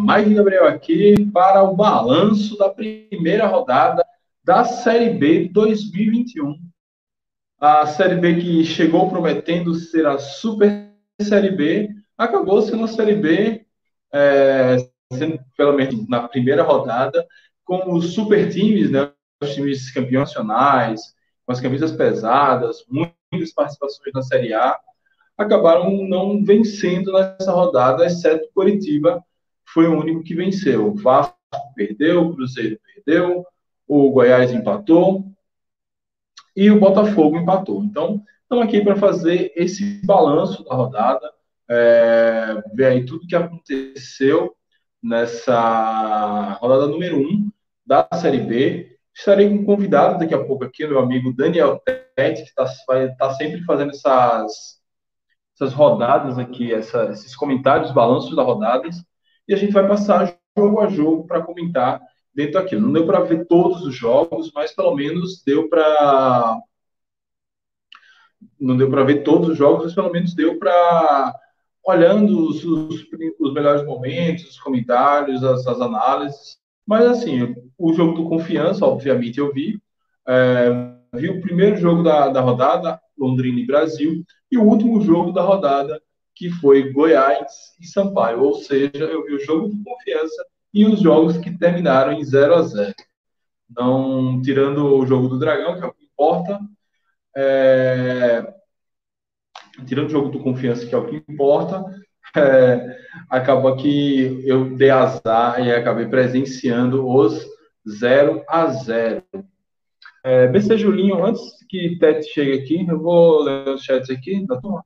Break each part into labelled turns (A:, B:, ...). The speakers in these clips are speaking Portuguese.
A: Mike Gabriel aqui para o balanço da primeira rodada da Série B 2021. A Série B que chegou prometendo ser a Super Série B, acabou sendo a Série B, é, sendo, pelo menos na primeira rodada, com os super times, né, os times campeões nacionais, com as camisas pesadas, muitas participações na Série A acabaram não vencendo nessa rodada, exceto Curitiba, foi o único que venceu. O Vasco perdeu, o Cruzeiro perdeu, o Goiás empatou e o Botafogo empatou. Então, estamos aqui para fazer esse balanço da rodada, é, ver aí tudo que aconteceu nessa rodada número 1 um da Série B. Estarei com um convidado daqui a pouco aqui, meu amigo Daniel Tete, que está tá sempre fazendo essas essas rodadas aqui, essa, esses comentários, balanços das rodadas, e a gente vai passar jogo a jogo para comentar dentro daquilo. Não deu para ver todos os jogos, mas pelo menos deu para. Não deu para ver todos os jogos, mas pelo menos deu para. Olhando os, os, os, melhores momentos, os comentários, as, as, análises. Mas, assim, o jogo do Confiança, obviamente, eu vi. É, vi o primeiro jogo da, da rodada, Londrina e Brasil, e o último jogo da rodada, que foi Goiás e Sampaio. Ou seja, eu vi o jogo de confiança e os jogos que terminaram em 0 a 0 Não tirando o jogo do Dragão, que é o que importa. É... Tirando o jogo do confiança, que é o que importa. É... Acabou que eu dei azar e acabei presenciando os 0 a 0 é, BC Julinho, antes que Tete chegue aqui, eu vou ler os chats aqui da turma.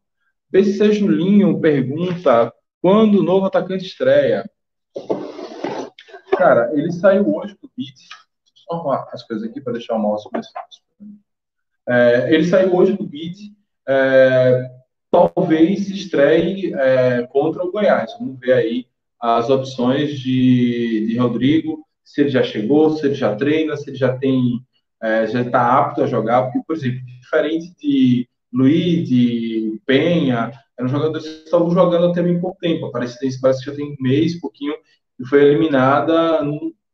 A: BC Julinho pergunta quando o novo atacante estreia. Cara, ele saiu hoje do beat. Eu arrumar as coisas aqui para deixar o mouse mais fácil. É, ele saiu hoje do beat. É, talvez estreie é, contra o Goiás. Vamos ver aí as opções de, de Rodrigo, se ele já chegou, se ele já treina, se ele já tem é, já está apto a jogar, porque, por exemplo, diferente de Luiz, de Penha, eram jogadores que estavam jogando até bem pouco tempo. Parece, parece que já tem um mês, pouquinho, e foi eliminada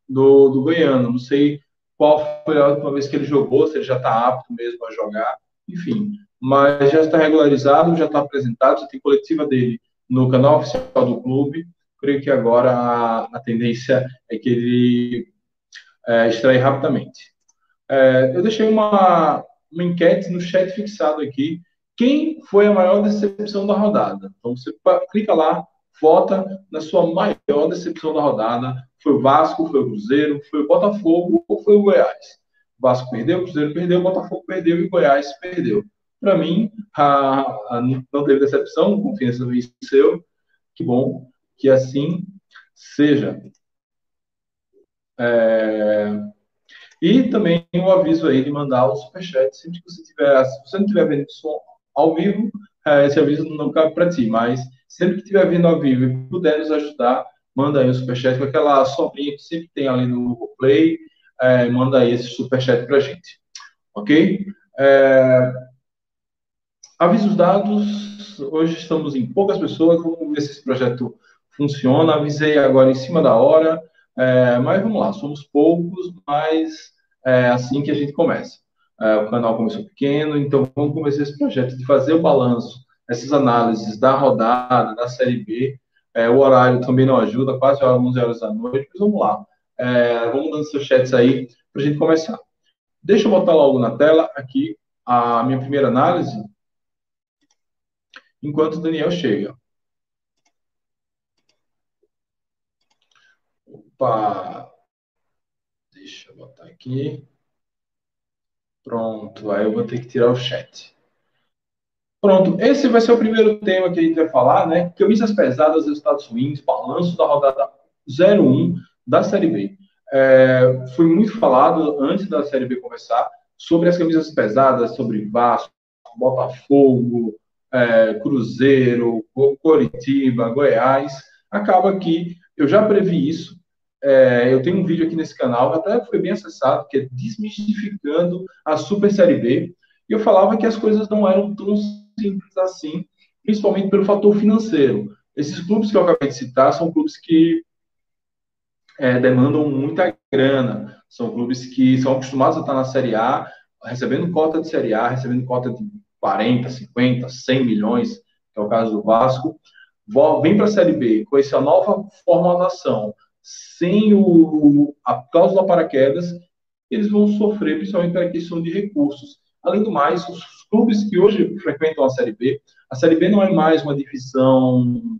A: do, do Goiano. Não sei qual foi a última vez que ele jogou, se ele já está apto mesmo a jogar, enfim. Mas já está regularizado, já está apresentado, já tem coletiva dele no canal oficial do clube. Creio que agora a, a tendência é que ele é, extrai rapidamente. É, eu deixei uma, uma enquete no chat fixado aqui. Quem foi a maior decepção da rodada? Então você clica lá, vota na sua maior decepção da rodada. Foi o Vasco, foi o Cruzeiro, foi o Botafogo ou foi o Goiás? Vasco perdeu, Cruzeiro perdeu, Botafogo perdeu e o Goiás perdeu. Para mim, a, a, não teve decepção, confiança venceu. Que bom que assim seja. É... E também o aviso aí de mandar o superchat sempre que você tiver, se você não estiver vendo isso ao vivo, é, esse aviso não cabe para ti, mas sempre que estiver vindo ao vivo e puder nos ajudar, manda aí o superchat com aquela sobrinha que sempre tem ali no Google Play, é, manda aí esse superchat para gente, ok? É, avisos dados, hoje estamos em poucas pessoas, vamos ver se esse projeto funciona, avisei agora em cima da hora, é, mas vamos lá, somos poucos, mas é assim que a gente começa. É, o canal começou pequeno, então vamos começar esse projeto de fazer o balanço, essas análises da rodada, da Série B, É, o horário também não ajuda, quase 11 horas da noite, mas vamos lá. É, vamos dando seus chats aí para a gente começar. Deixa eu botar logo na tela aqui a minha primeira análise, enquanto o Daniel chega. Opa! Deixa eu botar aqui. Pronto, aí eu vou ter que tirar o chat. Pronto, esse vai ser o primeiro tema que a gente vai falar, né? Camisas pesadas, resultados ruins, balanço da rodada 01 da Série B. É, foi muito falado antes da Série B começar sobre as camisas pesadas, sobre Vasco, Botafogo, é, Cruzeiro, Coritiba, Goiás. Acaba que eu já previ isso. É, eu tenho um vídeo aqui nesse canal, até foi bem acessado, que é desmistificando a Super Série B. E eu falava que as coisas não eram tão simples assim, principalmente pelo fator financeiro. Esses clubes que eu acabei de citar são clubes que é, demandam muita grana, são clubes que são acostumados a estar na Série A, recebendo cota de Série A, recebendo cota de 40, 50, 100 milhões, que é o caso do Vasco, vem para a Série B com essa nova formatação, sem o, a cláusula paraquedas, eles vão sofrer principalmente pela questão de recursos. Além do mais, os clubes que hoje frequentam a Série B, a Série B não é mais uma divisão.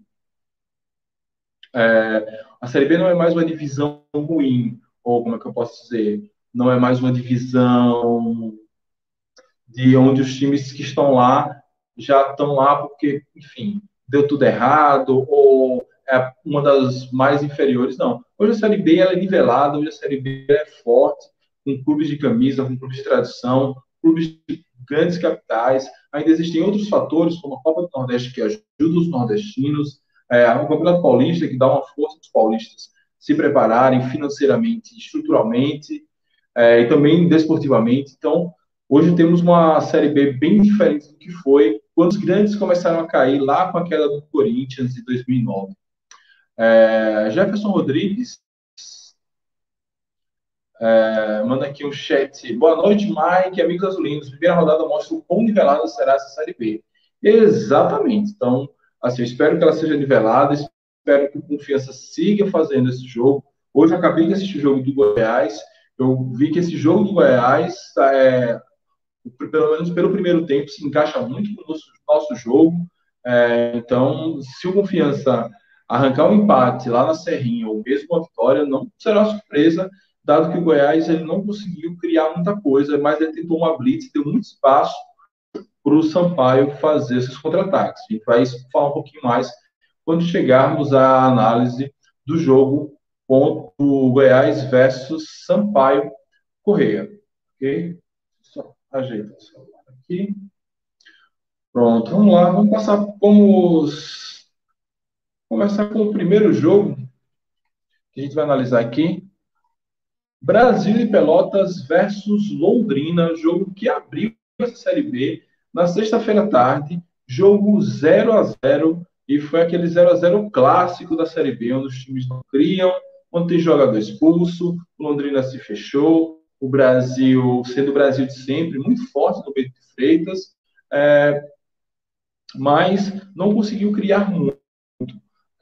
A: É, a Série B não é mais uma divisão ruim, ou como é que eu posso dizer? Não é mais uma divisão de onde os times que estão lá já estão lá porque, enfim, deu tudo errado, ou é uma das mais inferiores, não. Hoje a Série B é nivelada, hoje a Série B é forte, com clubes de camisa, com clubes de tradição, clubes de grandes capitais. Ainda existem outros fatores, como a Copa do Nordeste, que ajuda os nordestinos, é, o Campeonato Paulista, que dá uma força para os paulistas se prepararem financeiramente, estruturalmente é, e também desportivamente. Então, hoje temos uma Série B bem diferente do que foi quando os grandes começaram a cair lá com a queda do Corinthians em 2009. É, Jefferson Rodrigues é, manda aqui um chat. Boa noite, Mike, amigos azulinos. Primeira rodada mostra o quão nivelada será essa Série B. Exatamente. Então, assim, espero que ela seja nivelada, espero que o Confiança siga fazendo esse jogo. Hoje eu acabei de assistir o jogo do Goiás. Eu vi que esse jogo do Goiás, é, pelo menos pelo primeiro tempo, se encaixa muito com o nosso, nosso jogo. É, então, se o Confiança arrancar um empate lá na Serrinha ou mesmo uma vitória, não será surpresa dado que o Goiás ele não conseguiu criar muita coisa, mas ele tentou uma blitz, deu muito espaço para o Sampaio fazer esses contra-ataques. A gente vai falar um pouquinho mais quando chegarmos à análise do jogo com o Goiás versus Sampaio Correia. Ok? Só ajeita o celular aqui. Pronto, vamos lá. Vamos passar. Vamos começar com o primeiro jogo que a gente vai analisar aqui. Brasil e Pelotas versus Londrina, jogo que abriu essa Série B na sexta-feira à tarde, jogo 0 a 0 e foi aquele 0 a 0 clássico da Série B, onde os times não criam, onde tem jogador expulso, o Londrina se fechou, o Brasil, sendo o Brasil de sempre, muito forte no Bento de Freitas, é, mas não conseguiu criar muito.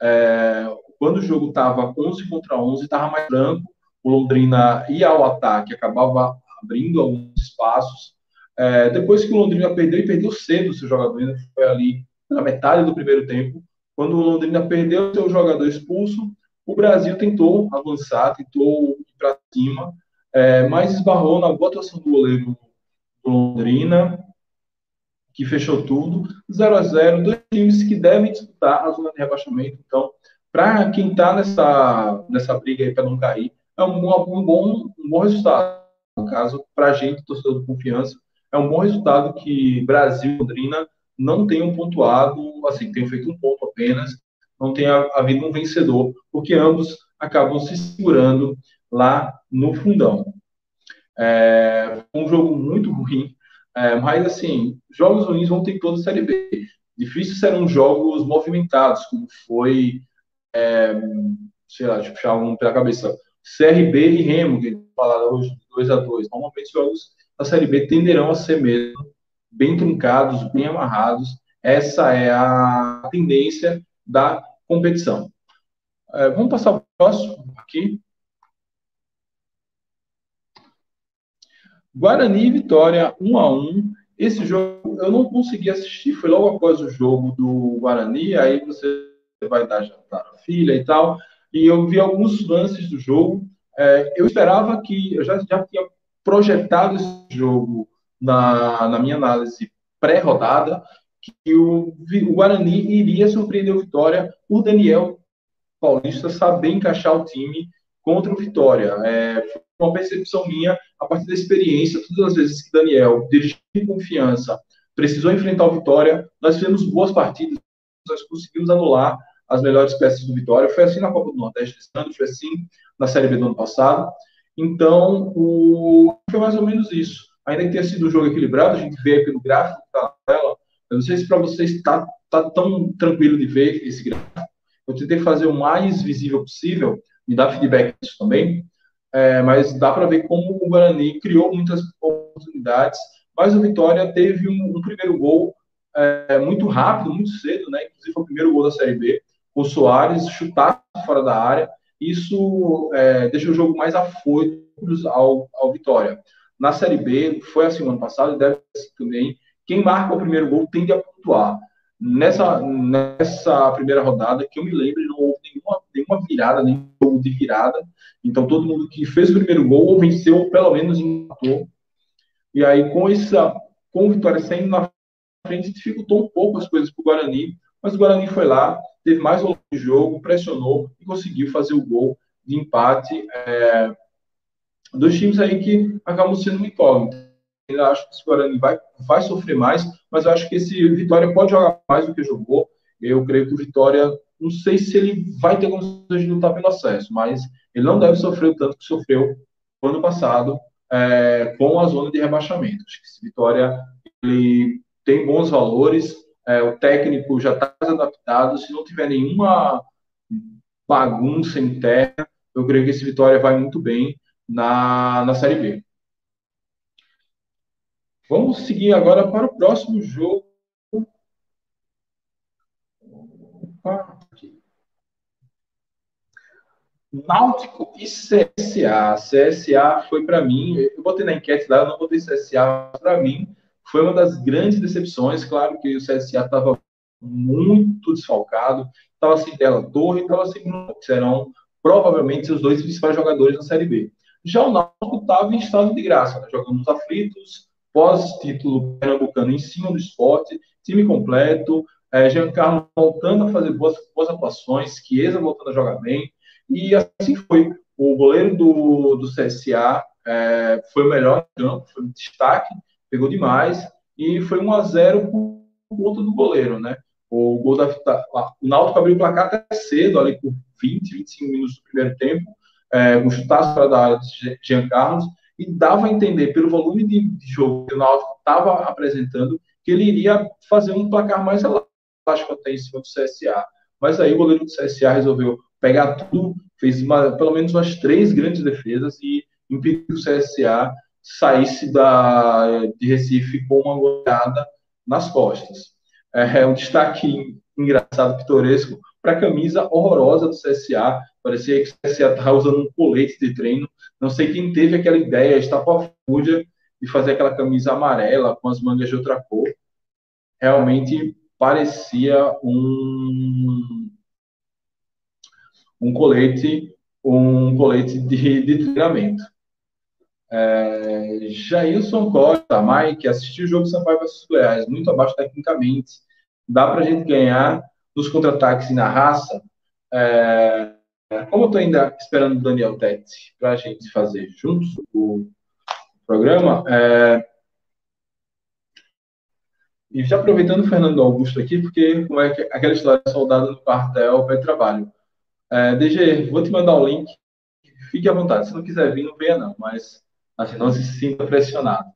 A: É, quando o jogo estava 11 contra 11, estava mais branco, o Londrina ia ao ataque, acabava abrindo alguns espaços. É, depois que o Londrina perdeu, e perdeu cedo o seu jogador, foi ali na metade do primeiro tempo, quando o Londrina perdeu seu jogador expulso, o Brasil tentou avançar, tentou ir para cima, é, mas esbarrou na boa atuação do goleiro do Londrina, que fechou tudo, 0 a 0 dois times que devem disputar a zona de rebaixamento. Então, para quem está nessa, nessa briga aí para não cair, é um, um, bom, um bom resultado. No caso, para a gente, torcedor de confiança, é um bom resultado que Brasil e Londrina não tenham pontuado, assim, tenham feito um ponto apenas, não tenha havido um vencedor, porque ambos acabam se segurando lá no fundão. É um jogo muito ruim, é, mas assim, jogos ruins vão ter toda a Série B. Difícil serão jogos movimentados, como foi, é, sei lá, eu puxar um pela cabeça, CRB e Remo, que a gente fala hoje 2 a 2 Normalmente os jogos da Série B tenderão a ser mesmo bem truncados, bem amarrados. Essa é a tendência da competição. É, vamos passar para o próximo aqui. Guarani e Vitória 1 a 1 Esse jogo eu não consegui assistir, foi logo após o jogo do Guarani, aí você vai dar jantar à filha e tal, e eu vi alguns lances do jogo. É, eu esperava que, eu já, já tinha projetado esse jogo na, na minha análise pré-rodada, que o, o Guarani iria surpreender o Vitória, o Daniel Paulista saber encaixar o time contra o Vitória. É, uma percepção minha, a partir da experiência, todas as vezes que Daniel dirigiu com confiança, precisou enfrentar o Vitória, nós fizemos boas partidas, nós conseguimos anular as melhores peças do Vitória. Foi assim na Copa do Nordeste desse ano, foi assim na Série B do ano passado. Então, o... foi mais ou menos isso. Ainda que tenha sido um jogo equilibrado, a gente vê aqui no gráfico da tá tela. Eu não sei se para vocês está tá tão tranquilo de ver esse gráfico. Eu tentei fazer o mais visível possível, me dá feedback disso também. É, mas dá para ver como o Guarani criou muitas oportunidades, mas o Vitória teve um, um primeiro gol é, muito rápido, muito cedo, né? Inclusive foi o primeiro gol da Série B. O Soares chutar fora da área. Isso é, deixa o jogo mais afoito ao, ao Vitória. Na Série B, foi assim ano passado, deve ser também. Quem marca o primeiro gol tende a pontuar. Nessa, nessa primeira rodada, que eu me lembro, não houve nenhuma, nenhuma virada, nenhum jogo de virada. Então, todo mundo que fez o primeiro gol ou venceu, ou pelo menos empatou. E aí, com essa com o Vitória saindo na frente, dificultou um pouco as coisas para o Guarani. Mas o Guarani foi lá, teve mais de jogo, pressionou e conseguiu fazer o gol de empate. É, dois times aí que acabam sendo uma incógnita. Eu acho que esse Guarani vai, vai sofrer mais, mas eu acho que esse Vitória pode jogar mais do que jogou. Eu creio que o Vitória, não sei se ele vai ter condições de lutar pelo acesso, mas ele não deve sofrer o tanto que sofreu no ano passado é, com a zona de rebaixamento. Acho que esse Vitória ele tem bons valores, é, o técnico já está adaptado, se não tiver nenhuma bagunça interna, eu creio que esse Vitória vai muito bem na, na Série B. Vamos seguir agora para o próximo jogo. Náutico e CSA. CSA foi para mim, eu botei na enquete lá, eu não botei CSA, para mim foi uma das grandes decepções. Claro que o CSA estava muito desfalcado, estava sem Della Torre, estava sem Bruno, que serão provavelmente os dois principais jogadores da Série B. Já o Náutico estava em estado de graça, né? jogando nos aflitos, pós-título pernambucano em cima do esporte, time completo, é, Giancarlo voltando a fazer boas, boas atuações, Chiesa voltando a jogar bem, e assim foi. O goleiro do, do CSA é, foi o melhor em campo, foi um destaque, pegou demais, e foi 1 a 0 por conta do goleiro, né? O gol da o Náutico abriu o placar até cedo, ali por 20, 25 minutos do primeiro tempo, é, um chutaço para da área de Jean Carlos, e dava a entender, pelo volume de, jogo que o Náutico estava apresentando, que ele iria fazer um placar mais elástico até em cima do CSA. Mas aí o goleiro do CSA resolveu pegar tudo, fez uma, pelo menos umas três grandes defesas e impediu que o CSA saísse da, de Recife com uma goleada nas costas. É, é um destaque engraçado, pitoresco, para a camisa horrorosa do CSA. Parecia que o CSA estava usando um colete de treino. Não sei quem teve aquela ideia, estapafúrdia, de fazer aquela camisa amarela com as mangas de outra cor. Realmente parecia um, um colete um colete de, de treinamento. É, Jailson Costa, Mike, assistiu o jogo Sampaio vs Goiás, muito abaixo tecnicamente. Dá para a gente ganhar nos contra-ataques e na raça. É, como eu estou ainda esperando o Daniel Tete para a gente fazer juntos o programa, é, e já aproveitando o Fernando Augusto aqui, porque como é que aquela história soldado no quartel vai trabalho. É, DG, vou te mandar o link. Fique à vontade. Se não quiser vir, não venha não, mas assim, não se sinta pressionado.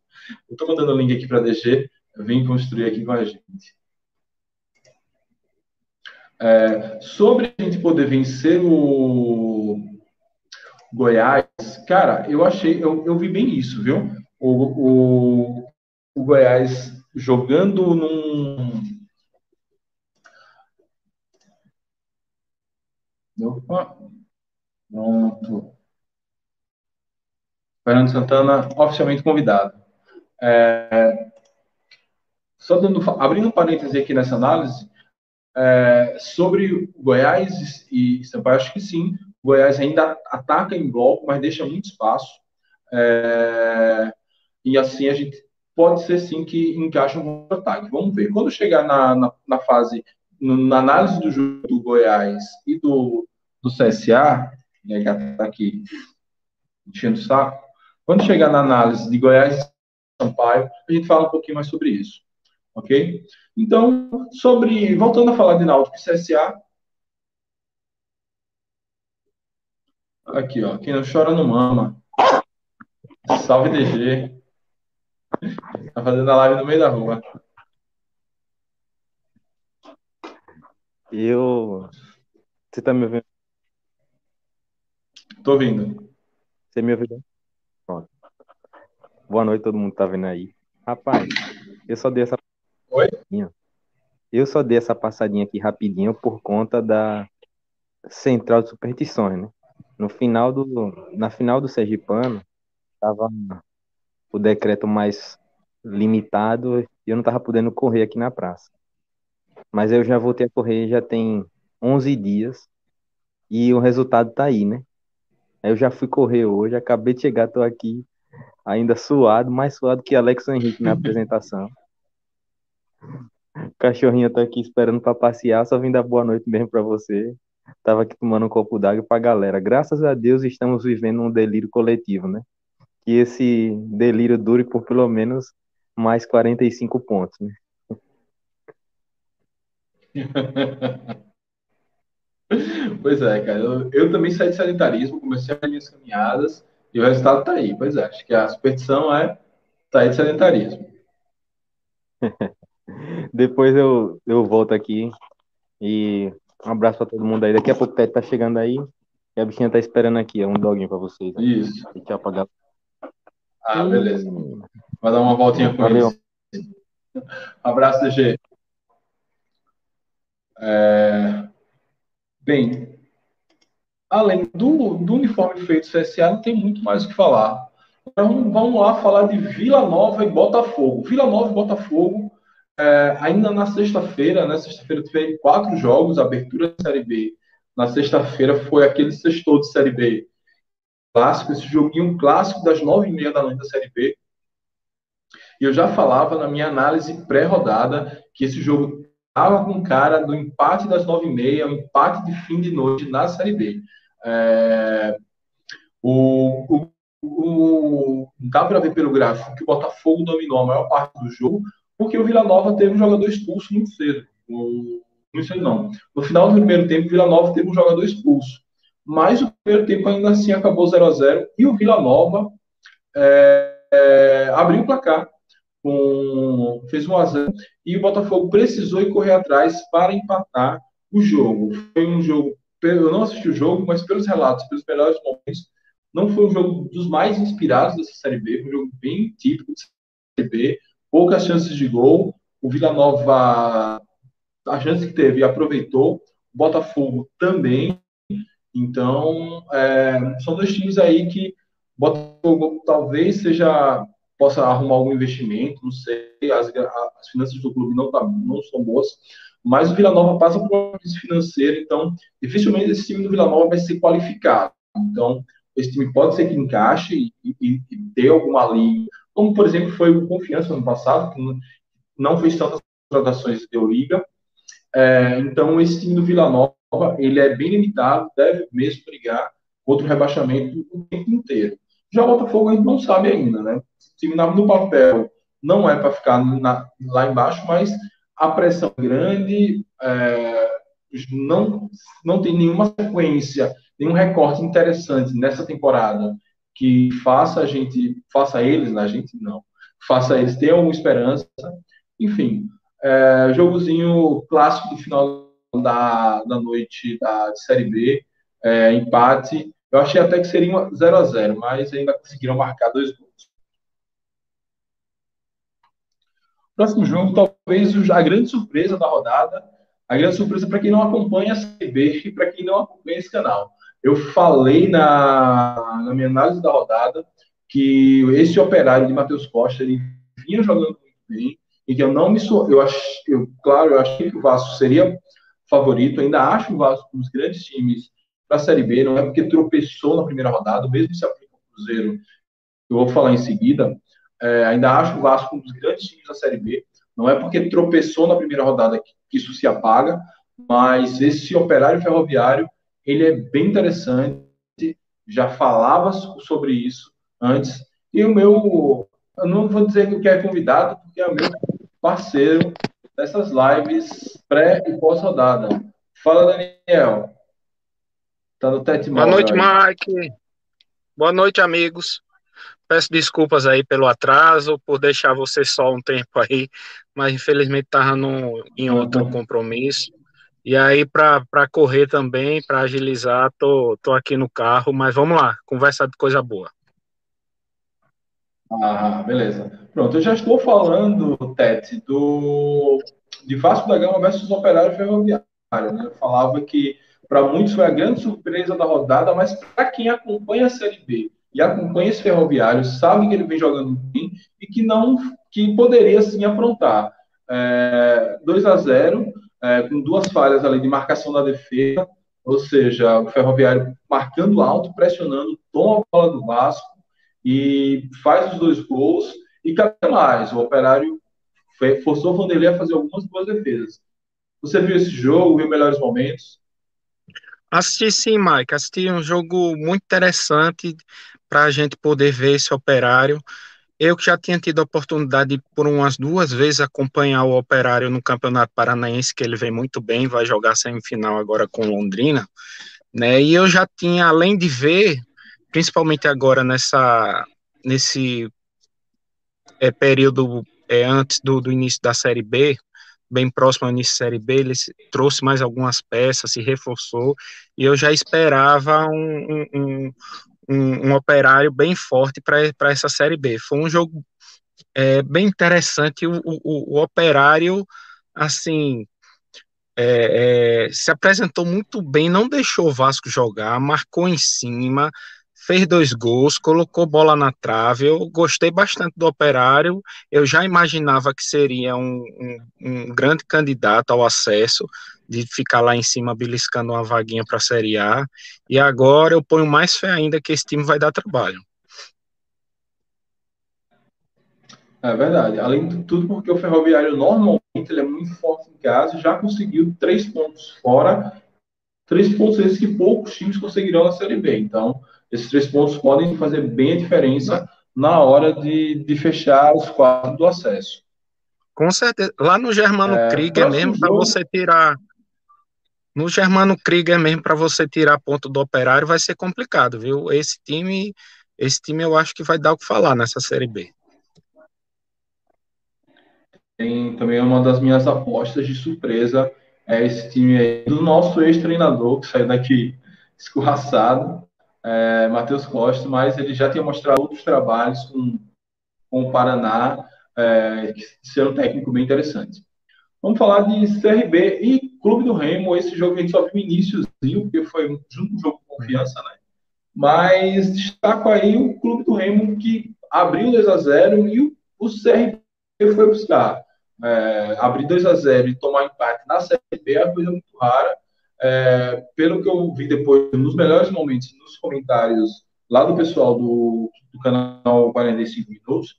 A: Estou mandando o link aqui para DG, vem construir aqui com a gente. É, sobre a gente poder vencer o Goiás, cara, eu achei, eu, eu vi bem isso, viu? O, o, o Goiás jogando num. Opa. Pronto. Fernando Santana, oficialmente convidado. É, só dando, abrindo um parêntese aqui nessa análise, é, sobre Goiás e Sampaio, acho que sim. Goiás ainda ataca em bloco, mas deixa muito espaço. É, e assim a gente pode ser sim que encaixe um ataque. Vamos ver. Quando chegar na, na, na fase, na análise do jogo do Goiás e do, do CSA, né, que está aqui enchendo o saco, quando chegar na análise de Goiás e Sampaio, a gente fala um pouquinho mais sobre isso. Ok? Então, sobre. Voltando a falar de Náutico e CSA. Aqui, ó. Quem não chora não mama. Salve DG. Tá fazendo a live no meio da rua.
B: Eu. Você tá me ouvindo?
A: Tô ouvindo.
B: Você me ouviu? Pronto. Boa noite, todo mundo tá vendo aí. Rapaz, eu só dei essa
A: Oi?
B: Eu só dei essa passadinha aqui rapidinho por conta da central de superstições, né? No final do, na final do Sergipano, tava o decreto mais limitado e eu não tava podendo correr aqui na praça. Mas eu já voltei a correr já tem 11 dias e o resultado tá aí, né? Eu já fui correr hoje, acabei de chegar, tô aqui ainda suado, mais suado que Alex Henrique na apresentação. O cachorrinho tá aqui esperando para passear, só vim dar boa noite mesmo para você. Tava aqui tomando um copo d'água pra galera. Graças a Deus estamos vivendo um delírio coletivo, né? Que esse delírio dure por pelo menos mais 45 pontos, né?
A: Pois é, cara. Eu, eu, também saí de sanitarismo, comecei as minhas caminhadas e o resultado tá aí. Pois é, acho que a superstição é sair de sanitarismo.
B: Depois eu, eu volto aqui e um abraço pra todo mundo aí. Daqui a pouco o Tete tá chegando aí e a bichinha tá esperando aqui. É um doguinho pra vocês.
A: Isso.
B: E tchau pra galera.
A: Ah, beleza. Vai dar uma voltinha com Valeu. eles. Abraço, DG. É... Bem, além do, do uniforme feito CSA, não tem muito mais o que falar. Então, vamos lá falar de Vila Nova e Botafogo. Vila Nova e Botafogo é, ainda na sexta-feira, né? Sexta-feira teve quatro jogos, abertura da Série B. Na sexta-feira foi aquele sextou de Série B clássico, esse joguinho clássico das nove e meia da noite da Série B. E eu já falava na minha análise pré-rodada que esse jogo estava com cara do empate das nove e meia, o empate de fim de noite na Série B. É, o, o, o, dá para ver pelo gráfico que o Botafogo dominou a maior parte do jogo, porque o Vila Nova teve um jogador expulso muito cedo. muito cedo não. No final do primeiro tempo, o Vila Nova teve um jogador expulso. Mas o primeiro tempo ainda assim acabou 0 a 0 e o Vila Nova é, é, abriu o placar. Com, fez um a 0 e o Botafogo precisou ir correr atrás para empatar o jogo. Foi um jogo, eu não assisti o jogo, mas pelos relatos, pelos melhores momentos, não foi um jogo dos mais inspirados dessa Série B, um jogo bem típico de Série B, poucas chances de gol. O Vila Nova, a chance que teve, aproveitou. O Botafogo também. Então, é, são dois times aí que Botafogo talvez seja possa arrumar algum investimento, não sei, as, as finanças do clube não, tá, não são boas, mas o Vila Nova passa por uma crise financeira, então dificilmente esse time do Vila Nova vai ser qualificado. Então, esse time pode ser que encaixe e, e, e dê alguma linha como por exemplo foi o Confiança no passado, que não fez tantas contratações de Euroliga. É, então esse time do Vila Nova ele é bem limitado, deve mesmo brigar contra o rebaixamento o tempo inteiro. Já o Botafogo a gente não sabe ainda, né? O time no papel não é para ficar na, lá embaixo, mas a pressão é grande, é, não, não tem nenhuma sequência, nenhum recorte interessante nessa temporada que faça a gente, faça eles, né, a gente não, faça eles ter alguma esperança. Enfim, é, jogozinho clássico do final da, da noite da Série B, é, empate. Eu achei até que seria 0 a 0 mas ainda conseguiram marcar dois gols. Próximo jogo, talvez a grande surpresa da rodada, A grande surpresa para quem não acompanha a CB e para quem não acompanha esse canal. Eu falei na, na minha análise da rodada que esse operário de Matheus Costa ele vinha jogando muito bem e que eu não me sou, eu acho, eu, claro, eu achei que o Vasco seria favorito, ainda acho o Vasco um dos grandes times para a Série B, não é porque tropeçou na primeira rodada, mesmo se aplica o Cruzeiro, eu vou falar em seguida, é, ainda acho o Vasco um dos grandes times da Série B, não é porque tropeçou na primeira rodada que, que isso se apaga, mas esse operário ferroviário, ele é bem interessante, já falava sobre isso antes, e o meu, eu não vou dizer que é convidado, porque é o meu parceiro dessas lives pré e pós-rodada. Fala, Daniel.
C: Tá no Tete Boa noite. Mike. Boa noite, amigos. Peço desculpas aí pelo atraso, por deixar você só um tempo aí, mas infelizmente estava em outro uhum. compromisso. E aí, para correr também, para agilizar, tô, tô aqui no carro, mas vamos lá, conversa de coisa boa.
A: Ah, beleza. Pronto, eu já estou falando, Tete, do, de Vasco da Gama versus Operário Ferroviário. Né? Eu falava que para muitos foi a grande surpresa da rodada, mas para quem acompanha a Série B e acompanha esse Ferroviário, sabe que ele vem jogando bem e que não que poderia sim aprontar. É, 2 a 0 é, com duas falhas ali de marcação da defesa, ou seja, o Ferroviário marcando alto, pressionando, toma a bola do Vasco, e faz os dois gols. E cada mais, o Operário forçou o Vanderlei a fazer algumas boas defesas. Você viu esse jogo, viu melhores momentos?
C: Assisti sim, Mike. Assisti um jogo muito interessante para a gente poder ver esse operário. Eu que já tinha tido a oportunidade de, por umas duas vezes acompanhar o operário no Campeonato Paranaense, que ele vem muito bem, vai jogar semifinal agora com Londrina, né? E eu já tinha, além de ver principalmente agora nessa nesse é, período é, antes do, do, início da Série B, bem próximo ao início da Série B, ele trouxe mais algumas peças, se reforçou, e eu já esperava um, um, um, um operário bem forte para essa Série B. Foi um jogo é, bem interessante, o, o, o operário, assim, é, é, se apresentou muito bem, não deixou o Vasco jogar, marcou em cima, fez dois gols, colocou bola na trave. Eu gostei bastante do Operário. Eu já imaginava que seria um, um, um grande candidato ao acesso, de ficar lá em cima beliscando uma vaguinha para a Série A. E agora eu ponho mais fé ainda que esse time vai dar trabalho.
A: É verdade. Além de tudo, porque o Ferroviário normalmente ele é muito forte em casa, já conseguiu três pontos fora, três pontos esses que poucos times conseguirão na Série B. Então, esses três pontos podem fazer bem a diferença na hora de, de fechar os quadros do acesso.
C: Com certeza. Lá no Germano é, Krieger mesmo, para você tirar. No Germano Krieger mesmo, para você tirar ponto do operário, vai ser complicado, viu? Esse time, esse time eu acho que vai dar o que falar nessa Série B.
A: Tem também uma das minhas apostas de surpresa é esse time aí do nosso ex-treinador, que saiu daqui escorraçado, é, Matheus Costa, mas ele já tinha mostrado outros trabalhos com, com o Paraná, é, ser um técnico bem interessante. Vamos falar de CRB e Clube do Remo. Esse jogo a gente só viu o iníciozinho, porque foi junto um jogo de confiança, né? Mas destaco aí o Clube do Remo que abriu 2 a 0 e o, o CRB foi buscar. É, abrir 2 a 0 e tomar empate na Série B é uma coisa muito rara. É, pelo que eu vi depois, nos melhores momentos, nos comentários lá do pessoal do, do canal 45 Minutos,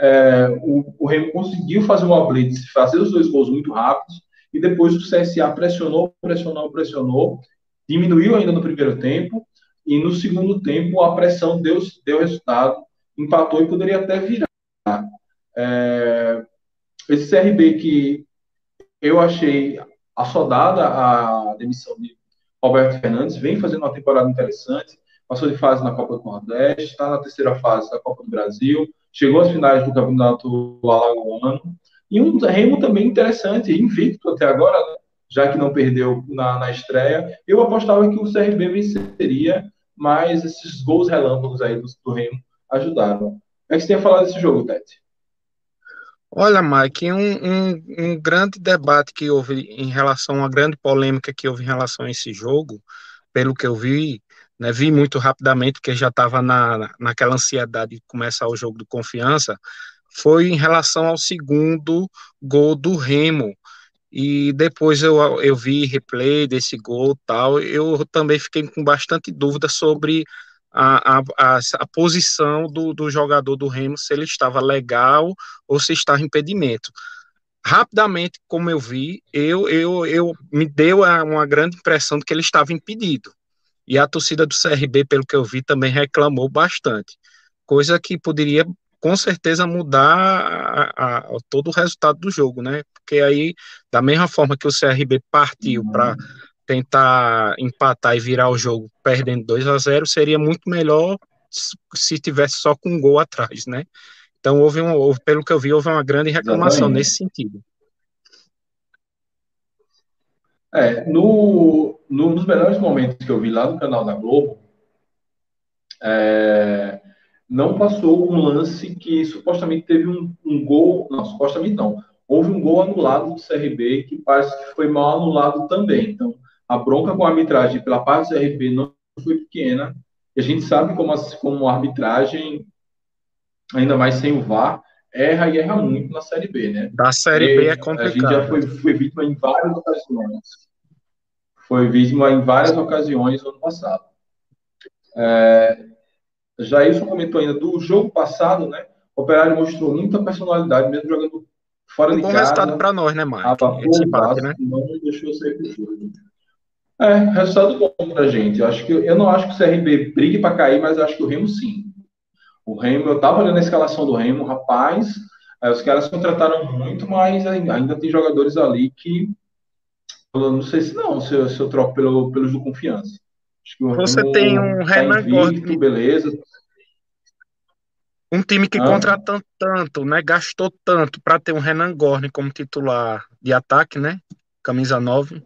A: é, o, o Remo conseguiu fazer uma blitz, fazer os dois gols muito rápidos, e depois o CSA pressionou, pressionou, pressionou, diminuiu ainda no primeiro tempo, e no segundo tempo a pressão deu, deu resultado, empatou e poderia até virar. É, esse CRB que eu achei assodada a demissão de Roberto Fernandes, vem fazendo uma temporada interessante, passou de fase na Copa do Nordeste, está na terceira fase da Copa do Brasil, chegou às finais do Campeonato Alagoano, e um Remo também interessante, invicto até agora, já que não perdeu na, na estreia. Eu apostava que o CRB venceria, mas esses gols relâmpagos aí do, do Remo ajudaram. É que você tem a falar desse jogo, Tete?
C: Olha, Mike, um, um, um, grande debate que houve em relação, uma grande polêmica que houve em relação a esse jogo, pelo que eu vi, né, vi muito rapidamente, porque já estava na, naquela ansiedade de começar o jogo de confiança, foi em relação ao segundo gol do Remo. E depois eu, eu vi replay desse gol tal, eu também fiquei com bastante dúvida sobre a, a, a, posição do, do jogador do Remo, se ele estava legal ou se estava impedimento. Rapidamente, como eu vi, eu, eu, eu me deu uma grande impressão de que ele estava impedido. E a torcida do CRB, pelo que eu vi, também reclamou bastante. Coisa que poderia, com certeza, mudar a, a, todo o resultado do jogo, né? Porque aí, da mesma forma que o CRB partiu uhum. para tentar empatar e virar o jogo perdendo 2 a 0 seria muito melhor se tivesse só com um gol atrás, né? Então houve, um, houve pelo que eu vi, houve uma grande reclamação nesse sentido.
A: É, no, no, nos melhores momentos que eu vi lá no canal da Globo, é, não passou um lance que supostamente teve um, um gol, não, supostamente não, houve um gol anulado do CRB que parece que foi mal anulado também. Então, a bronca com a arbitragem pela parte do CRB não foi pequena. E a gente sabe como, a, como a arbitragem, ainda mais sem o VAR, erra e erra muito na Série B, né?
C: Da Série B é complicado. A gente
A: já foi, foi vítima em várias ocasiões. Foi vítima em várias ocasiões no ano passado. É, Jailson comentou ainda do jogo passado, né? O Operário mostrou muita personalidade, mesmo jogando fora de
C: bom
A: casa.
C: resultado para nós, né, Marcos?
A: Esse né? Não deixou ser jogo. É, resultado bom pra gente. Eu, acho que, eu não acho que o CRB brigue para cair, mas acho que o Remo sim. O Remo, eu tava olhando a escalação do Remo, rapaz, os caras contrataram muito, mas ainda tem jogadores ali que. Eu não sei se não, se eu, se eu troco pelo, pelos do confiança.
C: Você Remo tem um tá Renan Gordon.
A: Beleza.
C: Um time que ah. contratou tanto, né? Gastou tanto para ter um Renan Gorne como titular de ataque, né? Camisa 9.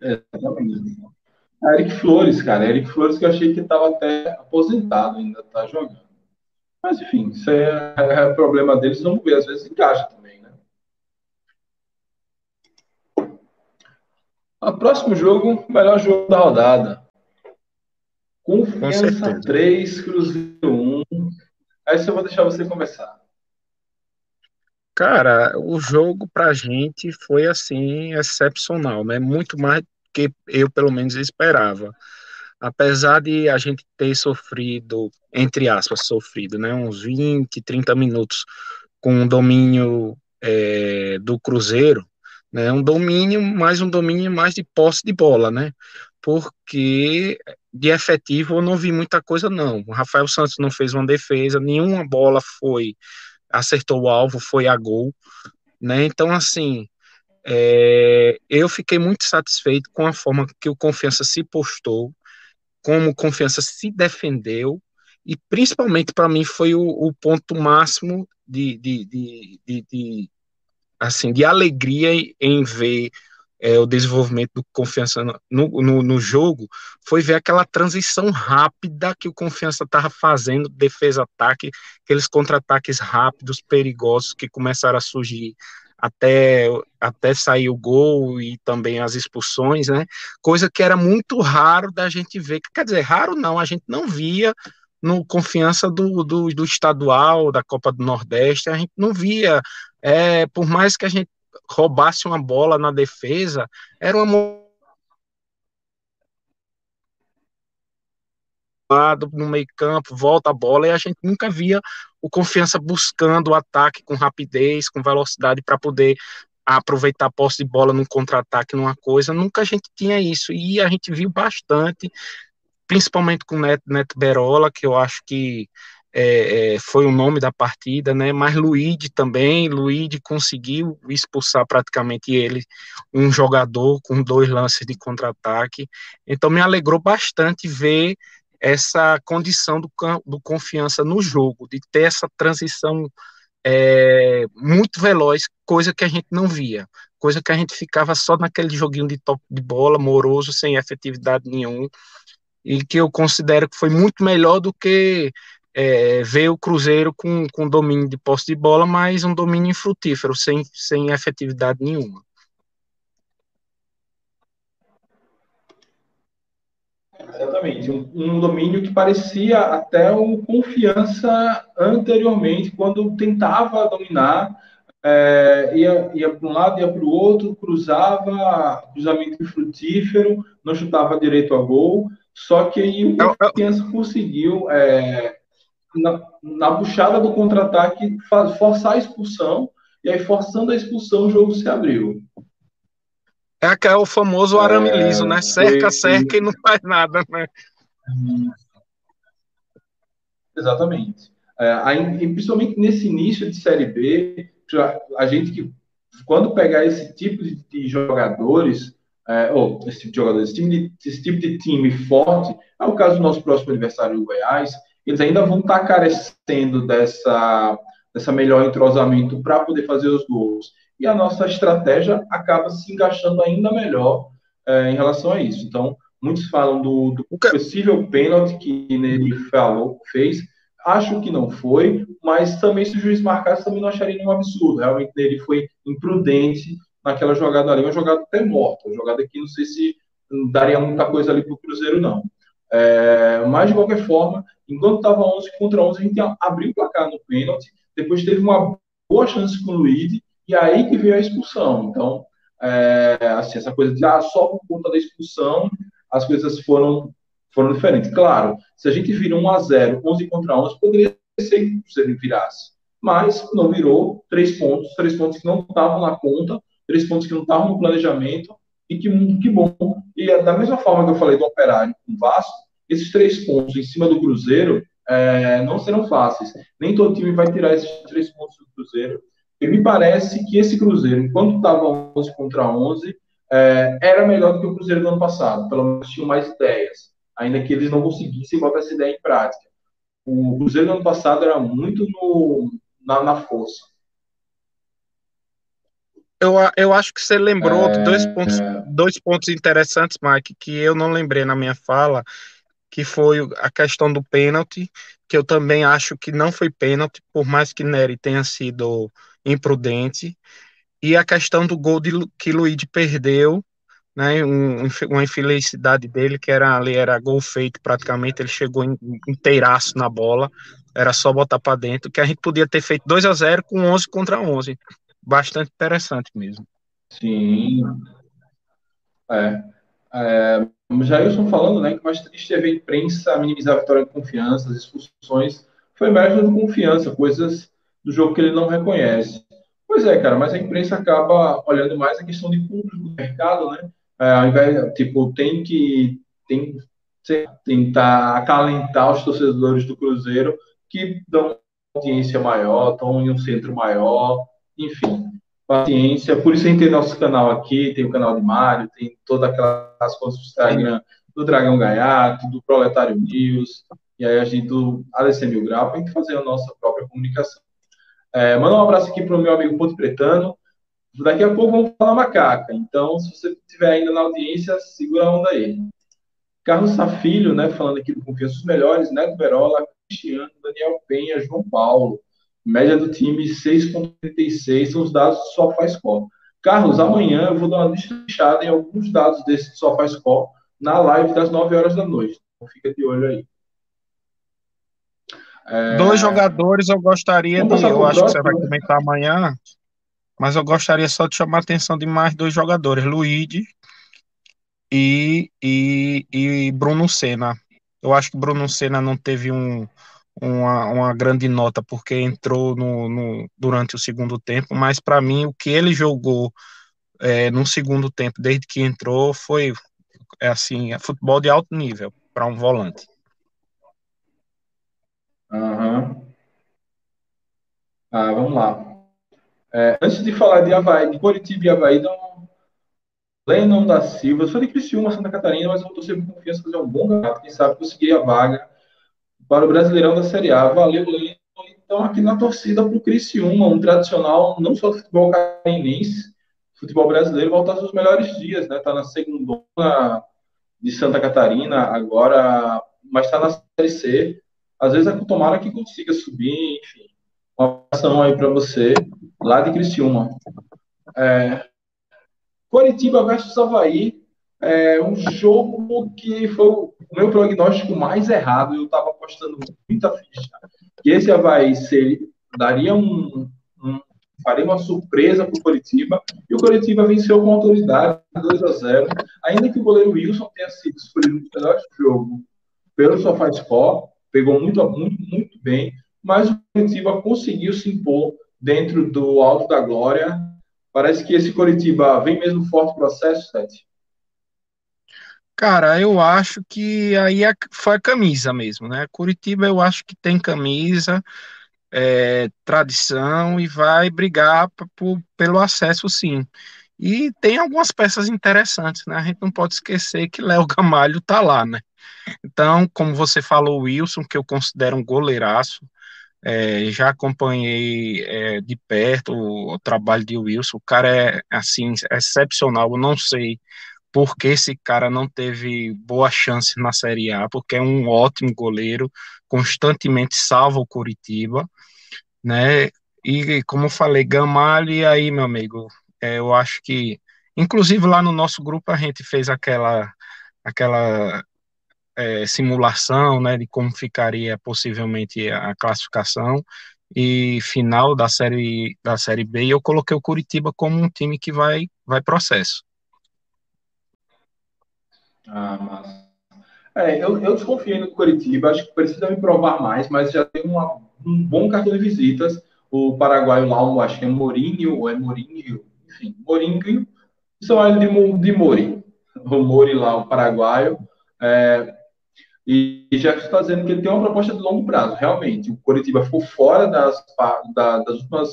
A: Exatamente. A Eric Flores, cara. Eric Flores que eu achei que estava até aposentado, ainda tá jogando. Mas enfim, isso é, é problema deles, vamos ver. Às vezes encaixa também, né? O próximo jogo, melhor jogo da rodada. Confiança 3, Cruzeiro 1. Aí só vou deixar você começar.
C: Cara, o jogo pra gente foi assim excepcional, né? Muito mais que eu, pelo menos, esperava. Apesar de a gente ter sofrido, entre aspas, sofrido, né, uns 20, 30 minutos com o domínio é, do Cruzeiro, né, um domínio, mais um domínio mais de posse de bola, né, porque de efetivo eu não vi muita coisa, não. O Rafael Santos não fez uma defesa, nenhuma bola foi, acertou o alvo, foi a gol, né, então, assim, é, eu fiquei muito satisfeito com a forma que o Confiança se postou, como o Confiança se defendeu, e principalmente para mim foi o, o, ponto máximo de, de, de, de, assim, de alegria em ver é, o desenvolvimento do Confiança no, no, no, jogo, foi ver aquela transição rápida que o Confiança estava fazendo, defesa-ataque, aqueles contra-ataques rápidos, perigosos que começaram a surgir até, até sair o gol e também as expulsões, né? Coisa que era muito raro da gente ver. Quer dizer, raro não, a gente não via no confiança do, do, do estadual, da Copa do Nordeste, a gente não via. É, por mais que a gente roubasse uma bola na defesa, era uma no meio campo, volta a bola, e a gente nunca via o Confiança buscando o ataque com rapidez, com velocidade, para poder aproveitar a posse de bola num contra-ataque, numa coisa, nunca a gente tinha isso, e a gente viu bastante, principalmente com o Neto, Neto Berola, que eu acho que é, é, foi o nome da partida, né? Mas Luigi também, Luigi conseguiu expulsar praticamente ele, um jogador com dois lances de contra-ataque. Então me alegrou bastante ver essa condição do, do confiança no jogo, de ter essa transição é, muito veloz, coisa que a gente não via, coisa que a gente ficava só naquele joguinho de top de bola, moroso, sem efetividade nenhuma, e que eu considero que foi muito melhor do que é, ver o Cruzeiro com, com domínio de posse de bola, mas um domínio infrutífero, sem, sem efetividade nenhuma.
A: Exatamente, um, um, domínio que parecia até o confiança anteriormente, quando tentava dominar, é, ia, ia para um lado, ia para o outro, cruzava, cruzamento infrutífero, não chutava direito a gol, só que aí o confiança conseguiu, é, na, na puxada do contra-ataque, forçar a expulsão, e aí forçando a expulsão o jogo se abriu.
C: É, é o famoso arame é, liso, né? Cerca, foi... cerca e não faz nada, né?
A: Exatamente. É, aí, principalmente nesse início de Série B, a gente que, quando pegar esse tipo de, de jogadores, é, ou esse tipo de jogadores, esse, de, esse, tipo de time forte, é o caso do nosso próximo adversário, o Goiás, eles ainda vão estar carecendo dessa, dessa melhor entrosamento para poder fazer os gols e a nossa estratégia acaba se encaixando ainda melhor é, em relação a isso. Então, muitos falam do, do possível pênalti que ele falou, fez. Acho que não foi, mas também se o juiz marcasse, também não acharia nenhum absurdo. Realmente ele foi imprudente naquela jogada ali, uma jogada até morta, uma jogada que não sei se daria muita coisa ali para o Cruzeiro, não. É, mas, de qualquer forma, enquanto estava 11 contra 11, a gente abriu o placar no pênalti, depois teve uma boa chance com o Luiz, e aí que veio a expulsão. Então, é, assim, essa coisa de ah, só por conta da expulsão as coisas foram, foram diferentes. Claro, se a gente vira 1 a 0 11 contra 11, poderia ser que ele virasse. Mas não virou, três pontos, três pontos que não estavam na conta, três pontos que não estavam no planejamento, e que, que bom. E da mesma forma que eu falei do Operário com o Vasco, esses três pontos em cima do Cruzeiro é, não serão fáceis. Nem todo time vai tirar esses três pontos do Cruzeiro e me parece que esse Cruzeiro, enquanto estava 11 contra 11, é, era melhor do que o Cruzeiro do ano passado. Pelo menos tinham mais ideias, ainda que eles não conseguissem botar essa ideia em prática. O Cruzeiro do ano passado era muito no, na, na força.
C: Eu, eu acho que você lembrou é... dois, pontos, dois pontos interessantes, Mike, que eu não lembrei na minha fala, que foi a questão do pênalti, que eu também acho que não foi pênalti, por mais que Nery tenha sido imprudente, e a questão do gol de, que Luigi perdeu, né, um, uma infelicidade dele, que era ali, era gol feito praticamente, ele chegou inteiraço na bola, era só botar para dentro, que a gente podia ter feito 2 a 0 com 11 contra 11. Bastante interessante mesmo.
A: Sim. É. é Jailson falando, né, que o mais triste é ver a imprensa minimizar a vitória de confiança, as expulsões, foi mérito de confiança, coisas do jogo que ele não reconhece. Pois é, cara, mas a imprensa acaba olhando mais a questão de público do mercado, né? É, ao invés, tipo, tem que tem, tentar acalentar os torcedores do Cruzeiro que dão audiência maior, estão em um centro maior, enfim, paciência. Por isso a gente tem nosso canal aqui, tem o canal de Mário, tem todas aquelas coisas do Instagram do Dragão Gaiato, do Proletário News, e aí a gente, do ADC Mil Grau, para a gente fazer a nossa própria comunicação. É, manda um abraço aqui para o meu amigo Ponto Pretano. Daqui a pouco vamos falar macaca. Então, se você estiver ainda na audiência, segura a onda aí. Carlos Safilho, né, falando aqui do Confiança dos Melhores, Neto Berola, Cristiano, Daniel Penha, João Paulo. Média do time 6,36 são os dados do SofaScore. Carlos, amanhã eu vou dar uma lista em alguns dados desse SofaScore na live das 9 horas da noite. Então fica de olho aí.
C: É... Dois jogadores eu gostaria de. Eu acho que você vai comentar amanhã, mas eu gostaria só de chamar a atenção de mais dois jogadores, Luigi e, e, e Bruno Senna. Eu acho que Bruno Senna não teve um, uma, uma grande nota porque entrou no, no durante o segundo tempo, mas para mim o que ele jogou é, no segundo tempo, desde que entrou, foi é assim, é futebol de alto nível para um volante.
A: Uhum. Ah, vamos lá. É, antes de falar de Havaí, de Curitiba e Havaí, então, Lennon da Silva, eu sou de Criciúma, Santa Catarina, mas eu estou sempre com confiança fazer um bom campeonato, quem sabe conseguir a vaga para o Brasileirão da Série A. Valeu, Lennon. Então, aqui na torcida para o Criciúma, um tradicional, não só do futebol catarinense, futebol brasileiro, voltar aos melhores dias, né? Está na segunda de Santa Catarina agora, mas está na Série C às vezes a tomara que consiga subir, enfim. Uma ação aí para você, lá de Criciúma. É, Coritiba versus Havaí é um jogo que foi o meu prognóstico mais errado. Eu estava apostando muita ficha. Que esse Havaí ser, daria um, um faria uma surpresa para o Coritiba. E o Coritiba venceu com autoridade, 2 a 0 Ainda que o goleiro Wilson tenha sido escolhido no melhor jogo pelo SofaScore, pegou muito, muito, muito bem, mas o Coritiba conseguiu se impor dentro do alto da glória. Parece que esse Coritiba vem mesmo forte processo, Sete.
C: Cara, eu acho que aí é, foi a camisa mesmo, né? Curitiba eu acho que tem camisa, é, tradição e vai brigar pelo acesso sim. E tem algumas peças interessantes, né? A gente não pode esquecer que Léo Gamalho tá lá, né? Então, como você falou, Wilson, que eu considero um goleiraço, é, já acompanhei é, de perto o, o, trabalho de Wilson, o cara é, assim, excepcional, eu não sei por que esse cara não teve boa chance na Série A, porque é um ótimo goleiro, constantemente salva o Curitiba, né, e como eu falei, Gamalho, e aí, meu amigo, é, eu acho que, inclusive lá no nosso grupo a gente fez aquela, aquela é, simulação, né, de como ficaria possivelmente a classificação e final da série da série B, e eu coloquei o Curitiba como um time que vai vai processo.
A: Ah. É, eu, eu desconfiei no Curitiba, acho que precisa me provar mais, mas já tem uma, um bom cartão de visitas. O paraguaio lá, acho que é Morinho, ou é Morinho, enfim, Morinho, são ele de, de Mori. O Mori lá, o paraguaio. É, e já está dizendo que ele tem uma proposta de longo prazo, realmente. O Curitiba ficou fora das, da, das últimas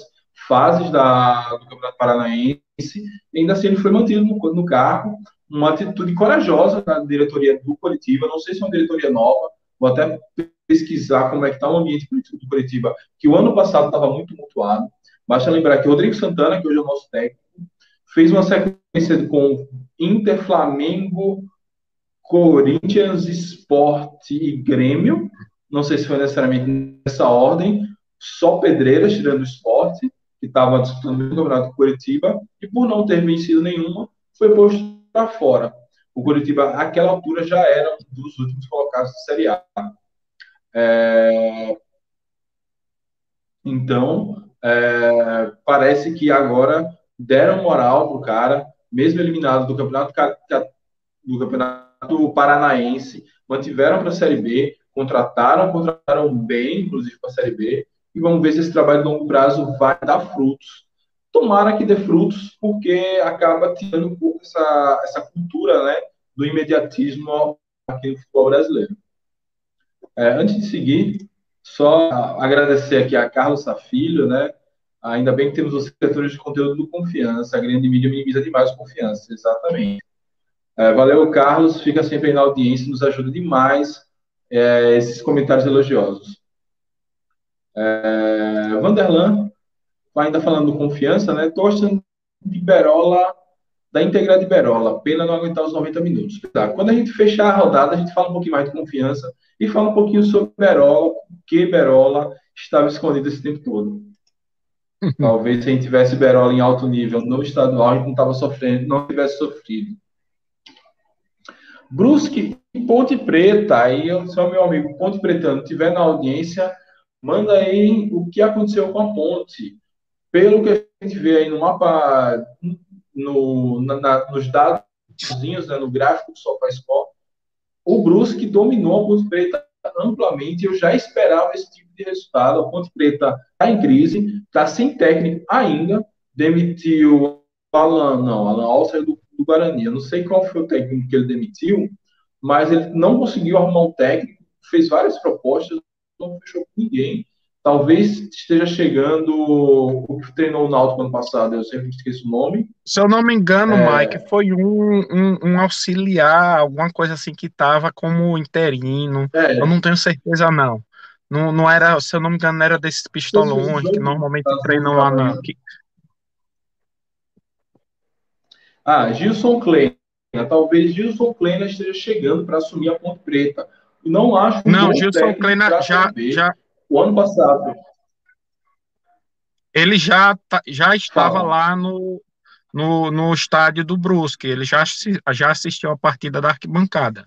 A: fases da, do Campeonato Paranaense, ainda assim ele foi mantido no, no cargo, uma atitude corajosa da diretoria do Curitiba, não sei se é uma diretoria nova, vou até pesquisar como é que está o ambiente do Curitiba, que o ano passado estava muito mutuado, basta lembrar que Rodrigo Santana, que hoje é o nosso técnico, fez uma sequência com Inter, Flamengo, Corinthians, Esporte e Grêmio. Não sei se foi necessariamente nessa ordem. Só Pedreiras, tirando o esporte, que estava disputando o campeonato do Curitiba, e por não ter vencido nenhuma, foi posto para fora. O Curitiba, àquela altura, já era um dos últimos colocados da Série A. É... Então, é... parece que agora deram moral para o cara, mesmo eliminado do campeonato, do campeonato Paranaense, mantiveram para a Série B, contrataram, contrataram bem, inclusive para a Série B, e vamos ver se esse trabalho de longo prazo vai dar frutos. Tomara que dê frutos, porque acaba tirando um pouco essa, essa cultura né, do imediatismo aqui no futebol brasileiro. É, antes de seguir, só agradecer aqui a Carlos Safilho, né? Ainda bem que temos os setores de conteúdo do Confiança, a grande mídia minimiza demais confiança, exatamente. É, valeu, Carlos. Fica sempre aí na audiência, nos ajuda demais é, esses comentários elogiosos. É, Vanderlan, ainda falando confiança, né? Torcendo de Berola, da íntegra de Berola. Pena não aguentar os 90 minutos. Tá? Quando a gente fechar a rodada, a gente fala um pouquinho mais de confiança e fala um pouquinho sobre Berola, que Berola estava escondido esse tempo todo. Talvez se a gente tivesse Berola em alto nível no estadual, a gente não estava sofrendo, não tivesse sofrido. Brusque e Ponte Preta. Aí, se o meu amigo Ponte Pretano estiver na audiência, manda aí o que aconteceu com a Ponte. Pelo que a gente vê aí no mapa, no, na, nos dados, né, no gráfico do SofaScore, o Brusque dominou a Ponte Preta amplamente. Eu já esperava esse tipo de resultado. A Ponte Preta está em crise, está sem técnico ainda, demitiu Alan, não, Alan Alcer do do Guarani. Eu não sei qual foi o técnico que ele demitiu, mas ele não conseguiu arrumar um técnico, fez várias propostas, não fechou com ninguém. Talvez esteja chegando o que treinou o Náutico ano passado, eu sempre esqueço o nome.
C: Se eu não me engano, é... Mike, foi um, um, um, auxiliar, alguma coisa assim que estava como interino. É. Eu não tenho certeza, não. Não, não era, se eu não me engano, não era desses pistolões que normalmente treinam lá. Que,
A: ah, Gilson Kleina. Talvez Gilson Kleina esteja chegando para assumir a Ponte Preta. não acho
C: Não, Gilson Kleina já, já.
A: O ano passado.
C: Ele já, tá, já estava Fala. lá no, no, no estádio do Brusque. Ele já, já assistiu a partida da arquibancada.